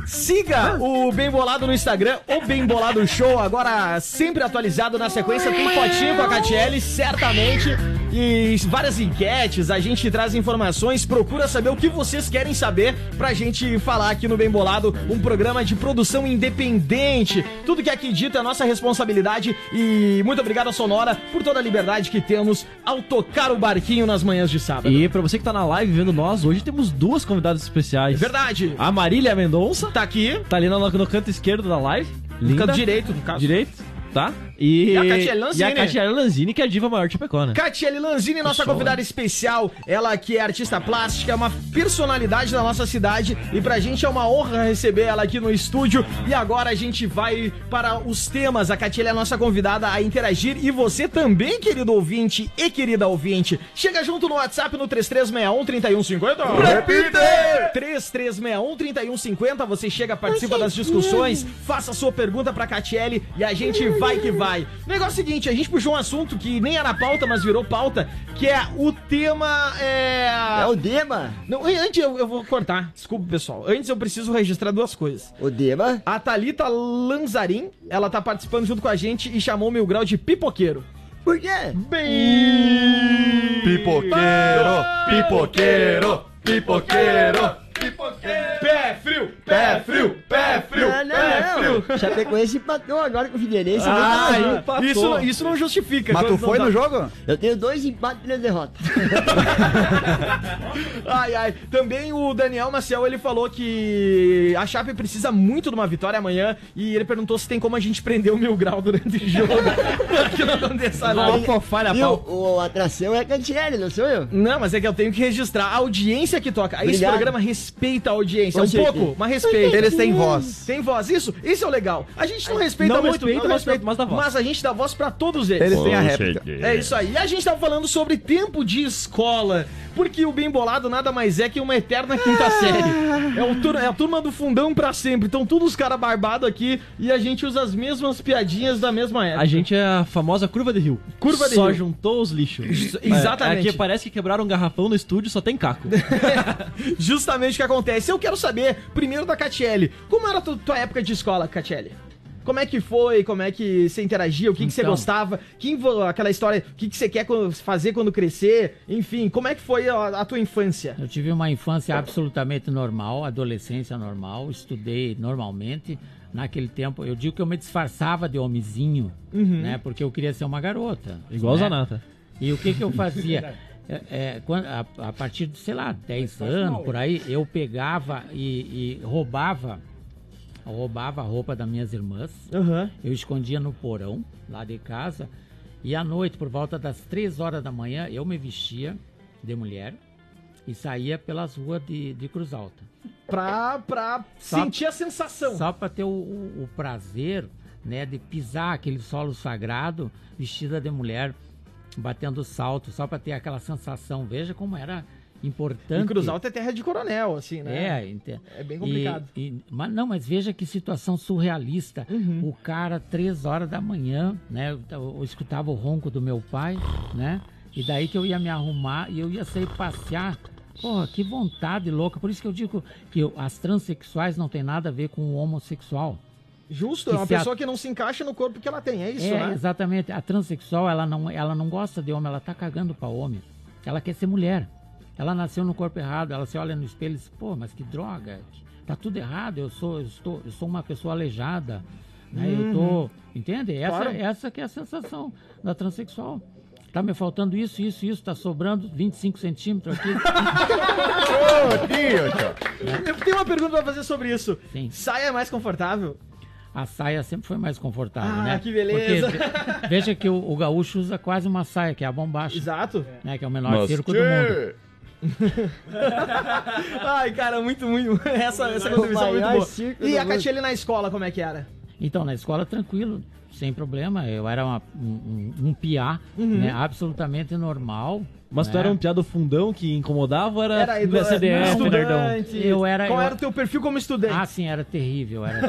Siga o Bem Bolado no Instagram, o Bem Bolado Show, agora sempre atualizado na sequência. Tem fotinho com a Catiele, certamente. E várias enquetes, a gente traz informações, procura saber o que vocês querem saber pra gente falar aqui no Bem Bolado, um programa de produção independente. Tudo que é aqui dito é nossa responsabilidade e muito obrigado à Sonora por toda a liberdade que temos ao tocar o barquinho nas manhãs de sábado. E pra você que tá na live vendo nós, hoje temos duas convidadas especiais. Verdade. A Marília Mendonça, Tá aqui, tá ali no, no canto esquerdo da live. no Linda. canto direito, no caso. Direito, tá? E, E a Catiele Lanzini. E a Catiele Lanzini, que é a diva maior de Chapecó, né? Catiele Lanzini, nossa show, convidada especial, ela que é artista plástica, é uma personalidade da nossa cidade e pra gente é uma honra receber ela aqui no estúdio. E agora a gente vai para os temas. A Catiele é a nossa convidada a interagir e você também, querido ouvinte e querida ouvinte, chega junto no WhatsApp no 3361 3150. Repita! 3361 3150, você chega, participa das discussões, faça sua pergunta pra Catiele e a gente vai que vai. Negócio é o seguinte, a gente puxou um assunto que nem era pauta, mas virou pauta, que é o tema. É, É o Dema? Não, antes eu, eu vou cortar, desculpa pessoal. Antes eu preciso registrar duas coisas. O Dema? A Thalita Lanzarin, ela tá participando junto com a gente e chamou o Mil Grau de pipoqueiro. Por quê? Bem. Pipoqueiro, pipoqueiro, pipoqueiro. Pé frio, pé frio, pé frio, Não, não, pé É, o Chapecoense empatou agora com o Figueirense. Ah, isso, não- isso não justifica. Mas tu foi não no jogo? Eu tenho dois empates e três derrotas. (laughs) Ai, ai. Também o Daniel Maciel, ele falou que a Chape precisa muito de uma vitória amanhã e ele perguntou se tem como a gente prender o mil grau durante o jogo. (laughs) que não aconteça nada. Viu? O, a atração é Cantieri, não sou eu? Não, mas é que eu tenho que registrar a audiência que toca. Esse Obrigado. programa respeita a audiência. Um pouco, mas respeita. Eles têm voz. Tem voz, isso? Isso é o legal. A gente não respeita não muito, respeita, não mas- mas dá voz. mas a gente dá voz pra todos eles. Eles têm a réplica. É isso aí. E a gente tava falando sobre tempo de escola. Porque o bem bolado nada mais é que uma eterna quinta série. É, o tur- é a turma do fundão pra sempre. Então, todos os caras barbados aqui e a gente usa as mesmas piadinhas da mesma época. A gente é a famosa curva de rio. Curva de só rio. juntou os lixos. Exatamente. É, aqui parece que quebraram um garrafão no estúdio, só tem caco. (laughs) Justamente o que acontece. Eu quero saber, primeiro da Catiele, como era a tu- tua época de escola, Catiele? Como é que foi? Como é que você interagia? O que, que você Então. gostava? Quem, vo- aquela história, o que, que você quer fazer quando crescer? Enfim, como é que foi a, a tua infância? Eu tive uma infância absolutamente normal, adolescência normal, estudei normalmente. Naquele tempo, eu digo que eu me disfarçava de homenzinho, né? Porque eu queria ser uma garota. Igual né? Zanata. E o que que eu fazia? (laughs) É, é, quando- a, a partir de, sei lá, 10 anos, por aí, eu pegava e, e roubava, roubava a roupa das minhas irmãs. Aham. Eu escondia no porão, lá de casa. E à noite, por volta das três horas da manhã, eu me vestia de mulher e saía pelas ruas de, de Cruz Alta. Pra, pra Só- sentir a sensação. Só para ter o, o- o prazer né, de pisar aquele solo sagrado vestida de mulher, batendo salto, só para ter aquela sensação. Veja como era importante. E Cruz Alta é terra de coronel, assim, né? É, ente- É bem complicado. E, e- mas não, mas veja que situação surrealista. Uhum. O cara, três horas da manhã, né? Eu, eu escutava o ronco do meu pai, né? E daí que eu ia me arrumar e eu ia sair passear. Porra, que vontade louca. Por isso que eu digo que eu- as transexuais não tem nada a ver com o homossexual. Justo, que é uma se a- pessoa que não se encaixa no corpo que ela tem, é isso, é, né? exatamente. A transexual, ela não, ela não gosta de homem, ela tá cagando pra homem. Ela quer ser mulher. Ela nasceu no corpo errado, ela se olha no espelho e diz, pô, mas que droga, tá tudo errado, eu sou, eu estou, eu sou uma pessoa aleijada, né? Eu tô, entende? Essa, Uhum. Claro. essa que é a sensação da transexual. Tá me faltando isso, isso, isso, tá sobrando 25 centímetros aqui. Ô, tio, tio. Eu tenho uma pergunta pra fazer sobre isso. Sim. Saia é mais confortável? A saia sempre foi mais confortável, Ah, né? que beleza. Porque ve- veja que o, o gaúcho usa quase uma saia, que é a bombacha, Exato. né? Que é o menor circo do mundo. (laughs) Ai, cara, muito, muito. (laughs) Essa, essa contribuição é muito boa. E do a. Catiele na escola, como é que era? Então, na escola, tranquilo, sem problema. Eu era uma- um, um, piá, né? Absolutamente normal. Mas tu né? era um piado fundão que incomodava ou era, Era edu- CDF, estudante. nerdão? Eu era- Qual eu- era o teu perfil como estudante? Ah, sim, era terrível. Era...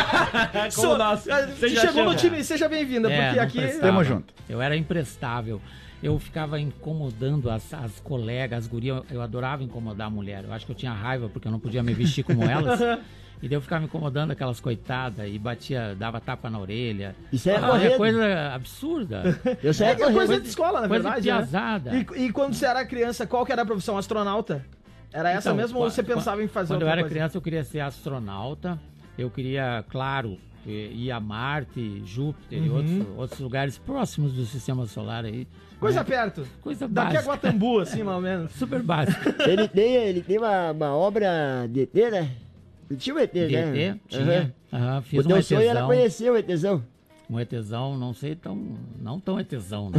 (laughs) So- nós. Ah, Você chegou no chama. time, seja bem-vinda, É, porque aqui. prestava. Tamo junto. Eu era imprestável. Eu ficava incomodando as, as colegas, as gurias. Eu adorava incomodar a mulher. Eu acho que eu tinha raiva porque eu não podia me vestir como (laughs) elas. E daí eu ficava me incomodando aquelas coitadas e batia, dava tapa na orelha. Isso é Ah, correto. coisa absurda. Eu saí É coisa de escola, na coisa verdade. de né? piazada. E, e quando você era criança, qual que era a profissão? Astronauta? Era essa Então, mesmo ou você pensava em fazer Quando eu era coisa? criança, eu queria ser astronauta. Eu queria, claro, ir a Marte, Júpiter e Uhum. outros, outros lugares próximos do sistema solar aí. Coisa né? perto. Coisa Daqui a básica. Guatambu, assim, mais ou (laughs) menos. Super básico. Ele tem, ele tem uma, uma obra de ET, né? Tinha um ET, né? DT, tinha. Aham. Aham, fiz O um sonho era conhecer o ETzão. Um ETzão, não sei tão. Não tão ETzão, né?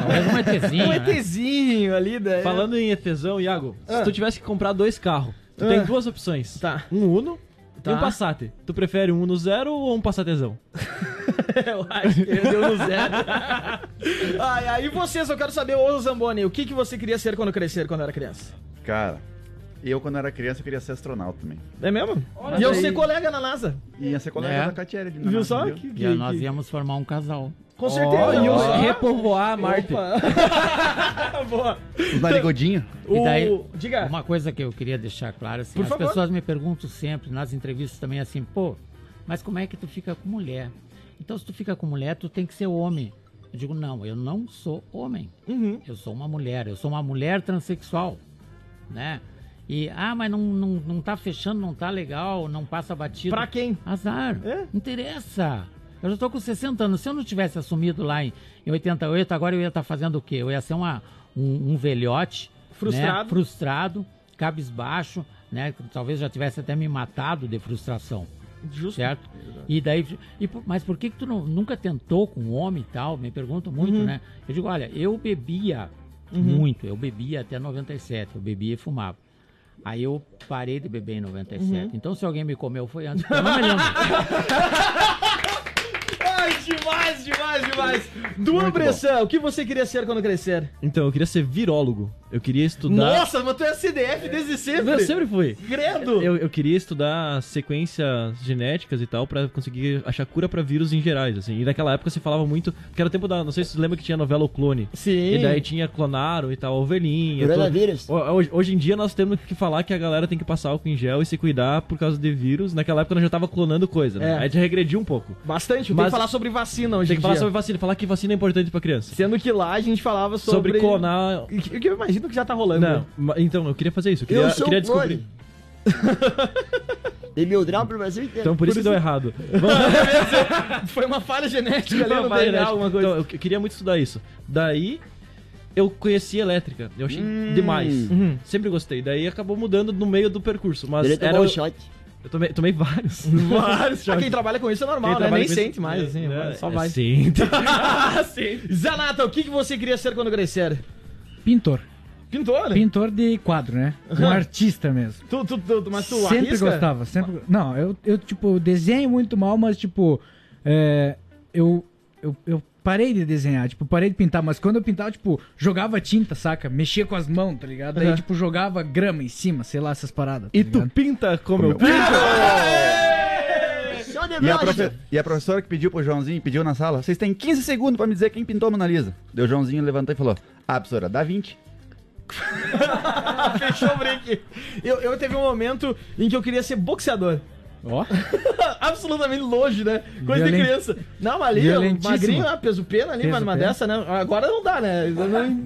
Talvez um ETzinho. Um né? ETzinho ali, daí. Falando em ETzão, Iago, Ah. se tu tivesse que comprar dois carros, tu Ah. tem duas opções. Tá. Um Uno Tá. e um Passat. Tu prefere um Uno zero ou um Passatezão? (laughs) Eu acho que ele deu no zero. (laughs) Ai, ai, e vocês, eu quero saber, ô Zamboni, o que, que você queria ser quando crescer, quando era criança? Cara, eu quando era criança eu queria ser astronauta também. É mesmo? Olha e eu aí. ser colega na NASA. E ia ser colega É. da Catiele. Viu só? Que, E que- nós que- íamos formar um casal. Com certeza. e Ó. repovoar Marte. Opa. (laughs) Boa. Os narigodinhos. E daí, O- Diga. Uma coisa que eu queria deixar claro, assim, Por as favor. pessoas me perguntam sempre, nas entrevistas também, assim, pô, mas como é que tu fica com mulher? Então, se tu fica com mulher, tu tem que ser homem. Eu digo, não, eu não sou homem. Uhum. Eu sou uma mulher, eu sou uma mulher transexual, né? E, ah, mas não, não, não tá fechando, não tá legal, não passa batido. Pra quem? Azar. É? Interessa. Eu já tô com 60 anos. Se eu não tivesse assumido lá em, em 88, agora eu ia estar fazendo o quê? Eu ia ser uma, um, um velhote. Frustrado. Né? Frustrado, cabisbaixo, né? Talvez já tivesse até me matado de frustração. Justo. Certo? E daí. E, mas por que, que tu não- nunca tentou com um homem e tal? Me perguntam muito, Uhum. né? Eu digo, olha, eu bebia muito. Eu bebia até 97. Eu bebia e fumava. Aí eu parei de beber em 97. Uhum. Então se alguém me comeu foi antes. Eu não me lembro. (laughs) Ai, demais, demais, demais. Duan Bressan, o que você queria ser quando crescer? Então, eu queria ser virólogo. Eu queria estudar. Nossa, mas tu é CDF desde sempre. Eu sempre fui. Credo. Eu, eu queria estudar sequências genéticas e tal pra conseguir achar cura pra vírus em gerais, assim. E naquela época se falava muito, porque era o tempo da, não sei se você lembra que tinha a novela O Clone. Sim. E daí tinha clonaram e tal, ovelhinha. Coronavírus. Ho- Hoje, hoje em dia nós temos que falar que a galera tem que passar álcool em gel e se cuidar por causa de vírus. Naquela época nós já tava clonando coisa, né? É. Aí a gente regrediu um pouco. Bastante. Tem Mas- que falar sobre vacina hoje Tem em que falar dia. sobre vacina, falar que vacina é importante pra criança. Sendo que lá a gente falava sobre... Sobre clonar. Que que eu imagino que já tá rolando. Não, ma- então, eu queria fazer isso. Eu queria, Eu sou queria o descobrir. grau pro Brasil inteiro. Então por isso que deu errado. (laughs) (laughs) Foi uma falha genética ali no DNA, né? alguma coisa. Então, eu que- queria muito estudar isso. Daí, eu conheci elétrica. Eu achei Hum. demais. Uhum. Sempre gostei. Daí acabou mudando no meio do percurso. Mas Ele era, um eu, shot. eu tomei, tomei vários. (laughs) Vários. Ah, quem trabalha com isso é normal, Quem né? Nem com isso- sente mais, assim. É, só é, vai. Sente. Zanata, o que, que você queria ser quando crescer? Pintor. Pintor? Pintor de quadro, né? Um artista mesmo. Tu, tu, tu, mas tu sempre arrisca? gostava, sempre. Não, eu, eu, tipo, desenho muito mal, mas, tipo, é, eu, eu, eu parei de desenhar, tipo, parei de pintar, mas quando eu pintava, tipo, jogava tinta, saca? Mexia com as mãos, tá ligado? Aí, Aham. tipo, jogava grama em cima, sei lá, essas paradas. Tá E tu pinta como eu Como eu- pinto? E a, profe- e a professora que pediu pro Joãozinho, pediu na sala, vocês têm 15 segundos pra me dizer quem pintou a Mona Lisa. Deu o Joãozinho levantou e falou, ah, professora, dá 20. (laughs) Fechou o break. Eu, eu teve um momento em que eu queria ser boxeador. Ó, (laughs) Absolutamente longe, né? Coisa de Violent- criança. Não, ali, magrinho, ah, peso pena ali, Peso mas numa pena. dessa, né? Agora não dá, né?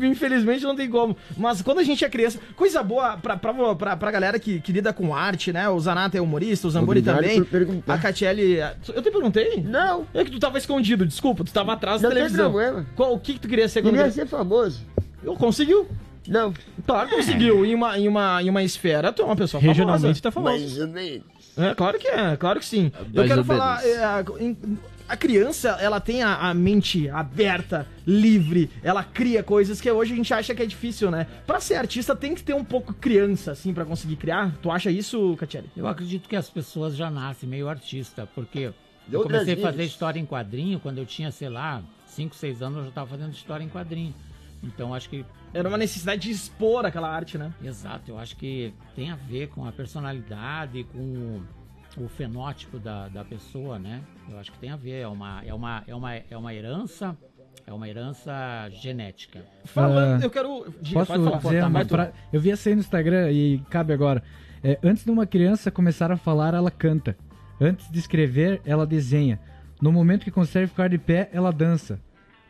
Infelizmente não tem como. Mas quando a gente é criança, coisa boa pra, pra, pra, pra galera que, que lida com arte, né? O Zanata é humorista, o Zambori Obrigado também. A Catiele. Eu te perguntei? Não, É que tu tava escondido, desculpa, tu tava atrás da Não tem televisão. problema. Qual, o que, que tu queria ser quando queria ser famoso. Eu conseguiu. Não, Claro que conseguiu. Em uma, em, uma, em uma esfera, tu é uma pessoa Regionalmente famosa. tá famoso. mais ou menos. É, claro que é, claro que sim. Eu Mais quero ou falar. é, a, a criança, ela tem a, a mente aberta, livre, ela cria coisas que hoje a gente acha que é difícil, né? Pra ser artista tem que ter um pouco criança, assim, pra conseguir criar. Tu acha isso, Catiele? Eu acredito que as pessoas já nascem meio artista, porque eu comecei a fazer história em quadrinho quando eu tinha, sei lá, 5, 6 anos, eu já estava fazendo história em quadrinho. Então acho que Era uma necessidade de expor aquela arte, né? Exato, eu acho que tem a ver com a personalidade, com o, o fenótipo da, da pessoa, né? Eu acho que tem a ver, é uma, é uma, é uma, é uma herança, é uma herança genética. Falando, Ah, eu quero. Diga, Posso pode falar. dizer uma fra- Eu vi essa aí no Instagram e cabe agora. É, antes de uma criança começar a falar, ela canta. Antes de escrever, ela desenha. No momento que consegue ficar de pé, ela dança.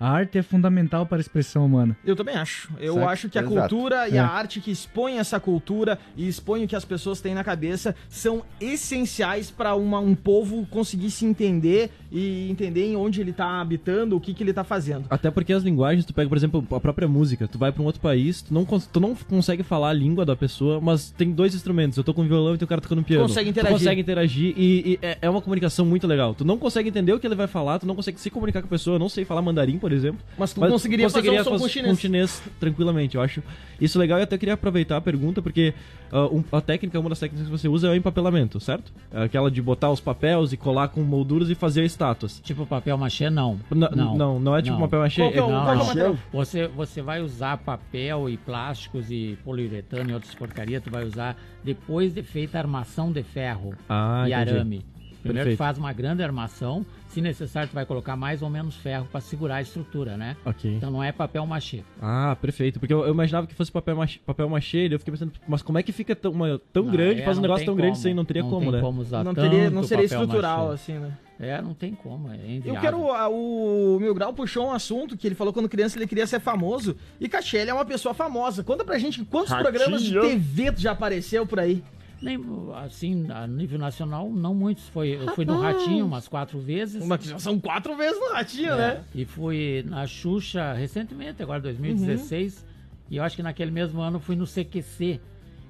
A arte é fundamental para a expressão humana. Eu também acho. Eu Saca? acho que a Exato. cultura e É. a arte que expõe essa cultura e expõe o que as pessoas têm na cabeça são essenciais para um povo conseguir se entender e entender em onde ele tá habitando, o que, que ele tá fazendo. Até porque as linguagens, tu pega, por exemplo, a própria música, tu vai pra um outro país, tu não, tu não consegue falar a língua da pessoa, mas tem dois instrumentos. Eu tô com um violão e tem o cara tocando piano. Consegue interagir. Tu consegue interagir e, e é, é uma comunicação muito legal. Tu não consegue entender o que ele vai falar, tu não consegue se comunicar com a pessoa. Eu não sei falar mandarim, por exemplo. Mas tu conseguiria fazer um som com chinês. chinês tranquilamente. Eu acho isso legal e até queria aproveitar a pergunta, porque ah, um- a técnica, uma das técnicas que você usa é o empapelamento, certo? É aquela de botar os papéis e colar com molduras e fazer estátuas. Tipo papel machê, não. N- não, não, é tipo papel machê. É o- é- qual que é o não. material? Você, você vai usar papel e plásticos e poliuretano e outras porcaria, tu vai usar depois de feita a armação de ferro Ah, e entendi. arame. Primeiro Perfeito. tu faz uma grande armação, se necessário tu vai colocar mais ou menos ferro para segurar a estrutura, né? Ok. Então não é papel machê. Ah, perfeito. Porque eu, eu imaginava que fosse papel machê, papel machê, e eu fiquei pensando, mas como é que fica tão, uma- tão Não, grande, é, faz um negócio tão grande como, sem, não teria não como, tem né? como usar Não, tanto teria, não seria estrutural, machê. assim, né? É, não tem como, é Eu inviável. quero. a- O Mil Grau puxou um assunto que ele falou quando criança ele queria ser famoso. E Cachelli é uma pessoa famosa. Conta pra gente quantos Ratinho. programas de TV tu já apareceu por aí. Nem, assim, a nível nacional, não muitos. Foi, eu fui no Ratinho umas quatro vezes. Uma que já são quatro vezes no Ratinho, É, né? E fui na Xuxa recentemente, agora 2016. E eu acho que naquele mesmo ano fui no CQC,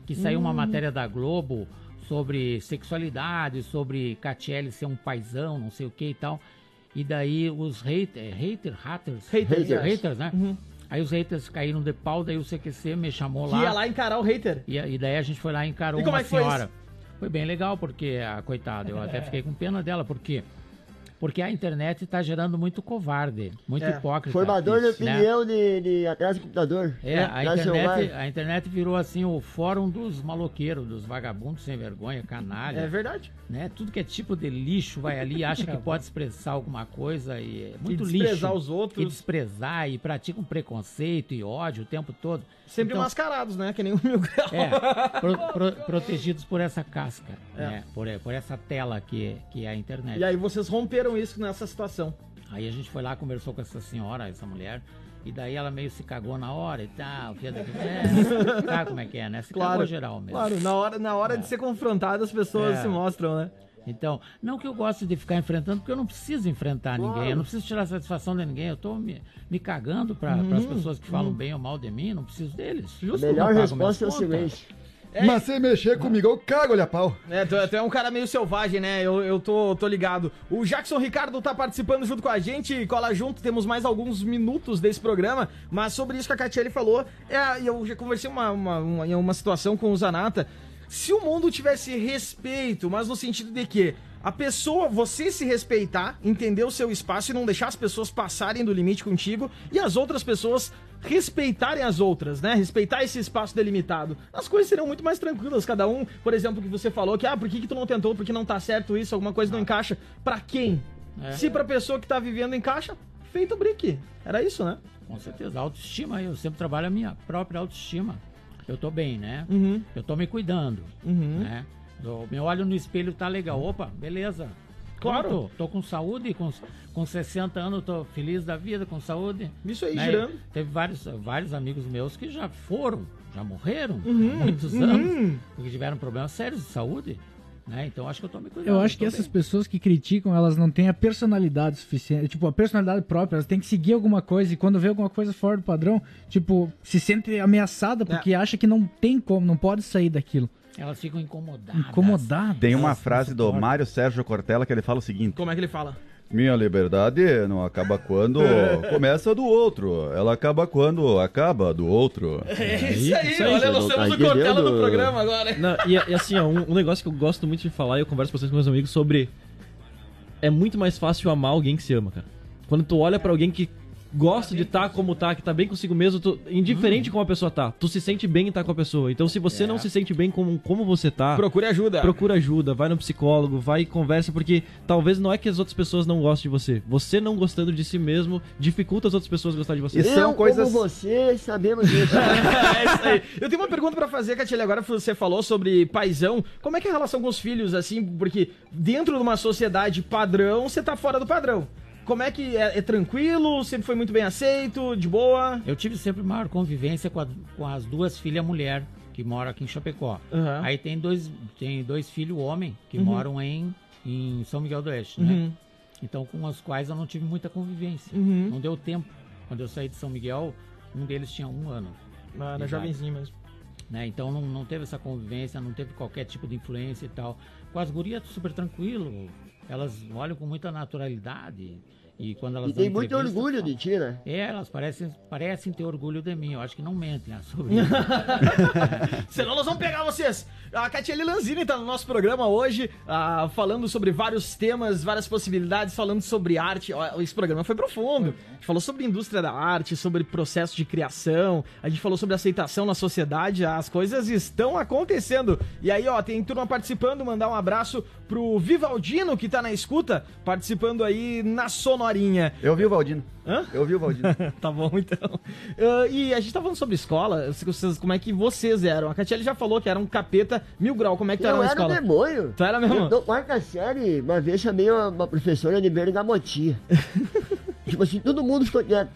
que saiu uma matéria da Globo sobre sexualidade, sobre Catiele ser um paizão, não sei o que e tal. E daí os hater, hater, haters, Haters, haters, yes. né? Uhum. Aí os haters caíram de pau, daí o CQC me chamou Que ia lá encarar o hater. e, e daí a gente foi lá e encarou E como uma é que foi senhora. Foi bem legal, porque a coitada, eu até fiquei com pena dela, porque porque a internet está gerando muito covarde, muito É, hipócrita. Formador de Isso, né? opinião de, de atrás do computador. É, a Atrás do internet, a internet virou assim o fórum dos maloqueiros, dos vagabundos sem vergonha, canalha. É verdade. né? Tudo que é tipo de lixo vai ali e acha que (laughs) pode expressar alguma coisa e é muito desprezar lixo. os outros. E desprezar e praticam preconceito e ódio o tempo todo. Sempre Então, mascarados, né? Que nem o Mil Grau. é, pro- (laughs) pro- protegidos por essa casca, É. né? Por, por essa tela que, que é a internet. E aí vocês romperam isso nessa situação. Aí a gente foi lá, conversou com essa senhora, essa mulher, e daí ela meio se cagou na hora e tal. Fez aquilo. É, sabe como é que é, né? Se cagou geral mesmo. Claro, na hora, na hora de ser confrontado, as pessoas É. se mostram, né? Então, não que eu goste de ficar enfrentando, porque eu não preciso enfrentar ninguém, eu não preciso tirar satisfação de ninguém, eu tô me, me cagando para Uhum. as pessoas que falam bem ou mal de mim, não preciso deles. A Justo, melhor não pago resposta é o minhas silêncio. Mas se mexer comigo, eu cago-lhe a pau. É, tu, tu é um cara meio selvagem, né? Eu, eu tô, tô ligado. O Jackson Ricardo tá participando junto com a gente, cola junto, temos mais alguns minutos desse programa, mas sobre isso que a Catiele falou, é, eu já conversei uma, uma, uma, em uma situação com o Zanata. Se o mundo tivesse respeito, mas no sentido de que a pessoa, você se respeitar, entender o seu espaço e não deixar as pessoas passarem do limite contigo e as outras pessoas respeitarem as outras, né? Respeitar esse espaço delimitado. As coisas seriam muito mais tranquilas. Cada um, por exemplo, que você falou que, ah, por que, que tu não tentou? Porque não tá certo isso, alguma coisa não encaixa. Pra quem? É. Se pra pessoa que tá vivendo encaixa, feito o brick. Era isso, né? Com certeza, autoestima, eu sempre trabalho a minha própria autoestima. Eu tô bem, né? Uhum. Eu tô me cuidando, Uhum. né? Eu me olho no espelho, tá legal. Opa, beleza. Claro. Tô, tô com saúde, com, com 60 anos, tô feliz da vida, com saúde. Isso aí, né? girando. Teve vários, vários amigos meus que já foram, já morreram Uhum, muitos uhum. anos, porque tiveram problemas sérios de saúde. Né? Então acho que eu tô me cuidando. Eu acho que tô essas bem. pessoas que criticam, elas não têm a personalidade suficiente, tipo, a personalidade própria, elas têm que seguir alguma coisa e quando vê alguma coisa fora do padrão, tipo, se sente ameaçada porque É. acha que não tem como, não pode sair daquilo. Elas ficam incomodadas. Incomodado. Tem uma Elas frase do. Mário Sérgio Cortella que ele fala o seguinte: Como é que ele fala? Minha liberdade não acaba quando (laughs) começa do outro, ela acaba quando acaba do outro. (laughs) É isso aí, isso aí, olha, nós tá temos o Cortella entendendo? no programa agora. Não, e, e assim, ó, um, um negócio que eu gosto muito de falar e eu converso bastante com meus amigos sobre. É muito mais fácil amar alguém que se ama, cara. Quando tu olha pra alguém que gosta de estar como tá, que tá bem consigo mesmo, tu, indiferente como a pessoa tá, tu se sente bem em estar com a pessoa. Então, se você não se sente bem como, como você tá, Procure ajuda. procura ajuda, vai no psicólogo, vai e conversa, porque talvez não é que as outras pessoas não gostem de você. Você não gostando de si mesmo dificulta as outras pessoas gostarem de você. Isso são eu, coisas- como você, sabemos (laughs) disso. é isso aí. Eu tenho uma pergunta pra fazer, Catiele. Agora você falou sobre paizão. Como é que é a relação com os filhos, assim? Porque dentro de uma sociedade padrão, você tá fora do padrão. Como é que é, é tranquilo? Sempre foi muito bem aceito? De boa? Eu tive sempre maior convivência com, a- com as duas filhas mulher que moram aqui em Chapecó. Aham. Aí tem dois, tem dois filhos homem que Uhum. moram em, em São Miguel do Oeste, né? Uhum. Então com os quais eu não tive muita convivência. Uhum. Não deu tempo. Quando eu saí de São Miguel, um deles tinha um ano. Ah, Verdade. jovenzinho mesmo. né? Então não, não teve essa convivência, não teve qualquer tipo de influência e tal. Com as gurias super tranquilo, elas olham com muita naturalidade e quando elas E tem muito orgulho falam- de ti, né? É, elas parecem, parecem ter orgulho de mim. Eu acho que não mentem né, sobre isso. Senão nós vamos pegar vocês. A Catiele Lanzini tá no nosso programa hoje, ah, falando sobre vários temas, várias possibilidades, falando sobre arte. Esse programa foi profundo. A gente falou sobre indústria da arte, sobre processo de criação, a gente falou sobre aceitação na sociedade. As coisas estão acontecendo. E aí, ó, tem turma participando. Mandar um abraço pro Vivaldino, que tá na escuta, participando aí na Sonora. Sonorinha. Eu vi o Valdino. Hã? Eu vi o Valdino. (laughs) tá bom, então. Ah, e a gente tá falando sobre escola, se vocês- como é que vocês eram. A Catiele já falou que era um capeta mil grau. Como é que tu era Eu na era um escola? demônio. Tu era mesmo? Eu, na quarta série, uma vez chamei uma, uma professora de bergamotinha. (laughs) tipo assim, todo mundo ficou quieto.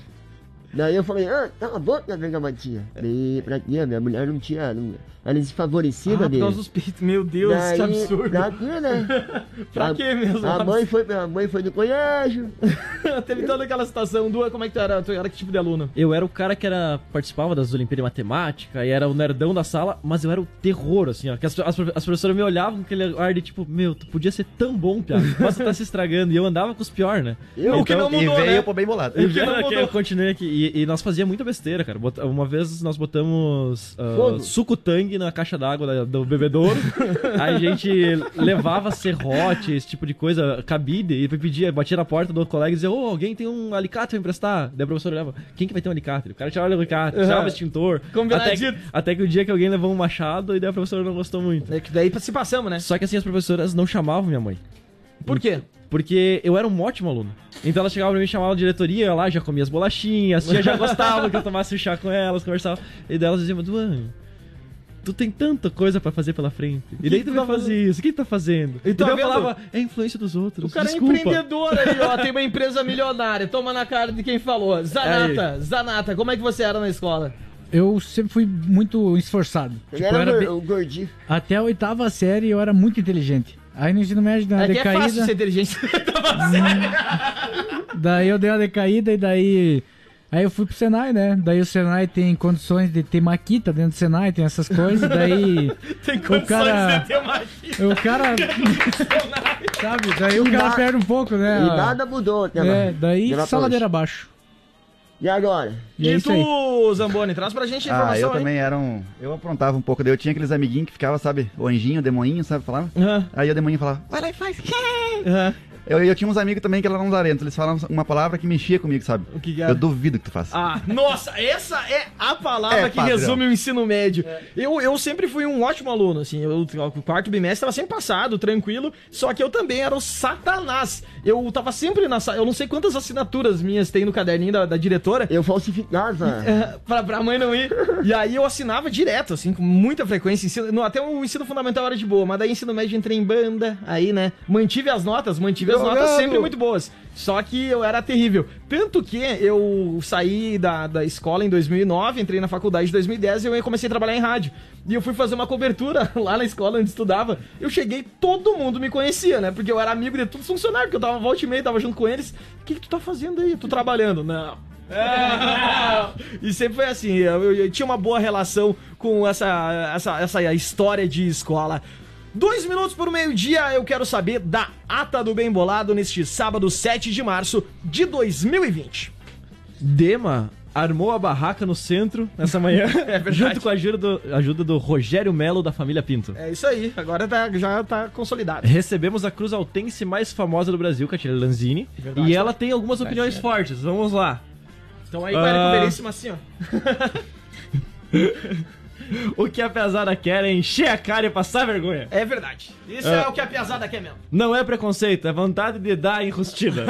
Daí eu falei, ah, cala a boca, bergamotinha. Daí, pra quê? Minha mulher não tinha... Não, ela é desfavorecida Ah, por dele. causa dos peitos. Meu Deus, que absurdo. Pra quê, né? (laughs) Pra A- quê mesmo? A mãe foi, a mãe foi do colégio. (laughs) Teve toda aquela situação. Du, como é que tu era? Tu era que tipo de aluno? Eu era o cara que era participava das Olimpíadas de Matemática e era o nerdão da sala, mas eu era o terror, assim, ó. Que as, as, as professoras me olhavam com aquele ar de tipo, meu, tu podia ser tão bom, piada. Mas tu tá se estragando. E eu andava com os pior, né? Eu, O que não e mudou, veio né? pro bem bolado. O que (laughs) não que mudou. eu continuei aqui. E, e nós fazia muita besteira, cara. Uma vez nós botamos Fogo. suco tangue na caixa d'água do bebedouro. (laughs) Aí a gente levava serrote, esse tipo de coisa, cabide, e pedia, batia na porta do colega e dizia: Ô, alguém tem um alicate pra emprestar? Daí a professora olhava: Quem que vai ter um alicate? O cara tirava o alicate, tirava o extintor. Até que, até que o dia que alguém levou um machado e daí a professora não gostou muito. É que daí se passamos, né? Só que assim, as professoras não chamavam minha mãe. Por quê? Porque eu era um ótimo aluno. Então ela chegava pra mim, chamava a diretoria, eu lá já comia as bolachinhas, tia já gostava que eu tomasse um chá com elas, conversava. E daí elas diziam, Duan, tu tem tanta coisa pra fazer pela frente. E daí que tu tu vai tá fazer isso, o que tu tá fazendo? E tá daí eu falava, é a influência dos outros. O cara desculpa. é empreendedor aí, ó. Tem uma (laughs) empresa milionária. Toma na cara de quem falou. Zanata, Zanata, como é que você era na escola? Eu sempre fui muito esforçado. Ele Tipo, eu era era bem- gor- um gordinho. Até a oitava série eu era muito inteligente. Aí no ensino médio deu uma É que é fácil decaída. ser inteligente. (laughs) Daí eu dei uma decaída e daí. Aí eu fui pro Senai, né? Daí o Senai tem condições de ter maquita dentro do Senai, tem essas coisas. Daí (laughs) Tem o cara. ter magia. O cara. (laughs) sabe? Daí o cara perde um pouco, né? E nada mudou até É, daí saladeira abaixo. E agora? E é E isso aí. tu, Zamboni, traz pra gente a Ah, informação eu aí. também era um. Eu aprontava um pouco. Daí eu tinha aqueles amiguinhos que ficavam, sabe, o anjinho, o demoninho, sabe, falava? Aham, Aí o demoninho falava, vai lá e faz. aham. Eu, eu tinha uns amigos também que eram larentos, eles falavam uma palavra que mexia comigo, sabe? O que que era? Eu duvido que tu faça. Ah, nossa, essa é a palavra É, que padrão. resume o ensino médio. Eu, eu sempre fui um ótimo aluno, assim, eu, o quarto bimestre estava sempre passado, tranquilo, só que eu também era o satanás. Eu tava sempre na eu não sei quantas assinaturas minhas tem no caderninho da, da diretora, Eu falsificava. é, pra, pra mãe não ir. E aí eu assinava direto, assim, com muita frequência. Ensino- no- até o ensino fundamental era de boa, mas daí ensino médio entrei em banda, aí, né, mantive as notas, mantive as notas sempre muito boas. Só que eu era terrível. Tanto que eu saí da, da escola em 2009, entrei na faculdade em 2010 e eu comecei a trabalhar em rádio. E eu fui fazer uma cobertura (laughs) lá na escola onde estudava. Eu cheguei, todo mundo me conhecia, né? Porque eu era amigo de todos os funcionários, porque eu tava volta e meia, tava junto com eles. O que, que tu tá fazendo aí? Tô trabalhando. Não. (laughs) E sempre foi assim, eu, eu- eu tinha uma boa relação com essa, essa, essa história de escola. Dois minutos por meio-dia, eu quero saber da ata do Bem Bolado neste sábado, 7 de março de 2020. Dema armou a barraca no centro nessa manhã, (laughs) junto com a ajuda do, ajuda do Rogério Melo da família Pinto. É isso aí, agora tá- já tá consolidado. Recebemos a cruz altense mais famosa do Brasil, Catiele Lanzini. Verdade. e ela tem algumas opiniões fortes. Vamos lá. Então aí, com a Érico Ah. Veríssimo assim, ó. (laughs) O que a pesada quer é encher a cara e passar vergonha. É verdade. Isso é o que a piazada quer mesmo. Não é preconceito, é vontade de dar enrustida.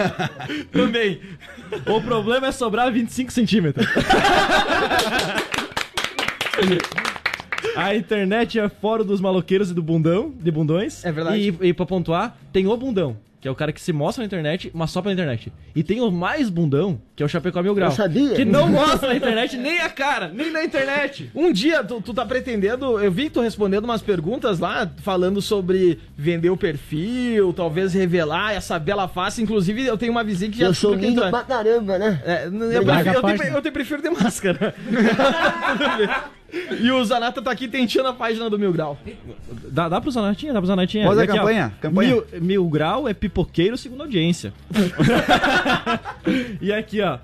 (laughs) Também. o problema é sobrar 25 centímetros. A internet é fora dos maloqueiros e do bundão, de bundões. É verdade. E, e pra pontuar, tem o bundão, que é o cara que se mostra na internet, mas só pela internet. E tem o mais bundão, que é o Chapecó Mil Grau. Eu sabia. Que não mostra na internet nem a cara, nem na internet. Um dia tu, tu tá pretendendo, eu vi que tu respondendo umas perguntas lá, falando sobre vender o perfil, talvez revelar essa bela face. Inclusive, eu tenho uma vizinha que já Eu sou lindo é. pra caramba, né? É, eu, prefiro, eu, te, eu te prefiro de máscara. (laughs) (laughs) Tudo bem. E o Zanata tá aqui tentando a página do Mil Grau. Dá, dá pro Zanatinha, dá pro Zanatinha. Pode a aqui, ó, campanha, campanha. Mil, mil Grau é pipoqueiro segundo audiência. (laughs) e aqui, ó.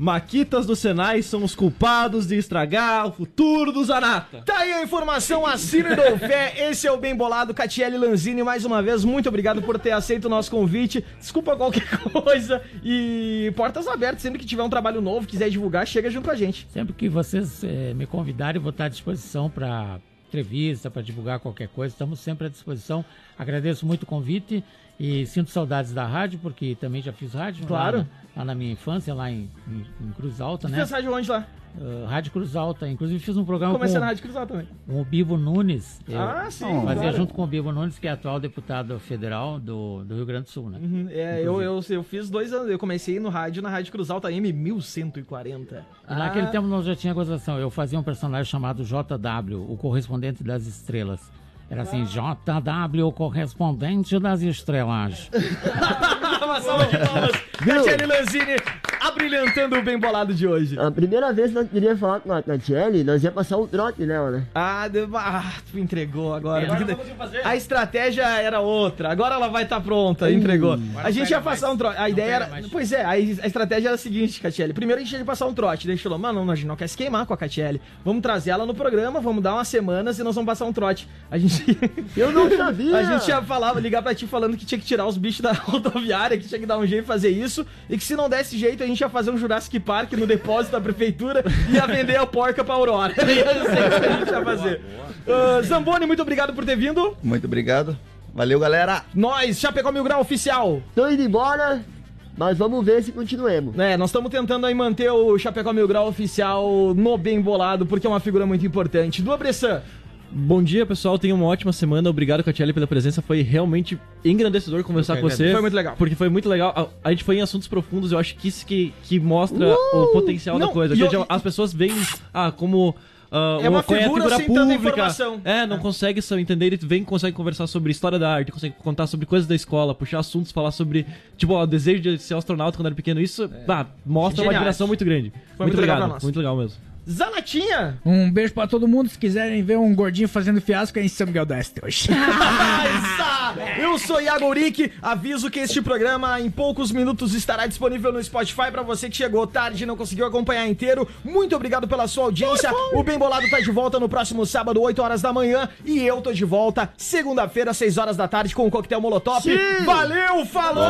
Maquitas do Senai são os culpados de estragar o futuro do Zanata. Tá aí a informação, assine do fé. Esse é o Bem Bolado, Catiele Lanzini. Mais uma vez, muito obrigado por ter aceito o nosso convite. Desculpa qualquer (laughs) coisa. E portas abertas, sempre que tiver um trabalho novo, quiser divulgar, chega junto com a gente. Sempre que vocês eh, me convidarem, eu vou estar à disposição para entrevista, para divulgar qualquer coisa. Estamos sempre à disposição. Agradeço muito o convite E sinto saudades da rádio, porque também já fiz rádio. Claro. Lá, lá na minha infância, lá em, em- em Cruz Alta, né? Fez rádio onde lá? Ah, rádio Cruz Alta. Inclusive fiz um programa Comecei com, na Rádio Cruzal também. com o Bibo Nunes. Eu Ah, sim. fazia claro. junto com o Bibo Nunes, que é atual deputado federal do, do Rio Grande do Sul, né? Uhum, É, eu, eu, eu fiz dois anos. Eu comecei no rádio, na Rádio Cruz Alta M 1140. E Naquele Ah, tempo nós já tinha gozação. Eu fazia um personagem chamado JW, o correspondente das estrelas. Era assim, JW, o correspondente das estrelas. (laughs) Uma salva de palmas. Catiele Lanzini abrilhantando o bem bolado de hoje. A primeira vez que nós queríamos falar com a Tatiele, nós ia passar um trote nela, né? Ah, de- ah, tu entregou agora. Agora não consigo fazer. A estratégia era outra. Agora ela vai estar pronta, entregou. A gente ia passar mais. um trote. A ideia pega era. mais. Pois é, a, a estratégia era a seguinte, Catiele. Primeiro a gente ia passar um trote. Daí a gente falou, mano, não, a gente não quer se queimar com a Catiele. Vamos trazer ela no programa, vamos dar umas semanas e nós vamos passar um trote. A gente. Eu não (laughs) sabia! A gente ia falar, ligar pra ti falando que tinha que tirar os bichos da (laughs) rodoviária, que tinha que dar um jeito de fazer isso, e que se não desse jeito, a gente ia fazer um Jurassic Park no depósito da prefeitura e ia vender a porca pra Aurora. Ia ser isso que a gente ia fazer. Ah, Zamboni, muito obrigado por ter vindo. Muito obrigado. Valeu, galera. Nós, Chapecó Mil Grau Oficial. Tô indo embora, mas vamos ver se continuemos. É, nós estamos tentando aí manter o Chapecó Mil Grau Oficial no bem bolado, porque é uma figura muito importante. Do Bressan, Bom dia, pessoal. Tenha uma ótima semana. Obrigado, Catiele, pela presença. Foi realmente engrandecedor conversar Eu com você. Foi muito legal. Porque foi muito legal. A, a gente foi em assuntos profundos. Eu acho que isso que, que mostra o potencial Não, da coisa. e Que eu- as pessoas veem ah, como. ah, É uma qual é figura informação. É, não consegue só entender. Ele vem consegue conversar sobre história da arte, consegue contar sobre coisas da escola, puxar assuntos, falar sobre, tipo, ó, o desejo de ser astronauta quando era pequeno. Isso ah, mostra uma Genial. admiração muito grande. Foi muito legal pra obrigado. nós. Muito legal mesmo. Zanatinha. Um beijo pra todo mundo. Se quiserem ver um gordinho fazendo fiasco, é em São Miguel do Oeste hoje. (laughs) Eu sou Iago Uric, aviso que este programa em poucos minutos estará disponível no Spotify pra você que chegou tarde e não conseguiu acompanhar inteiro. Muito obrigado pela sua audiência. O Bem Bolado tá de volta no próximo sábado, 8 horas da manhã, e eu tô de volta segunda-feira, 6 horas da tarde com o coquetel Molotov. Valeu, falou!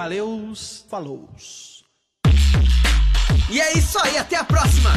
Valeus, falou. E é isso aí, até a próxima!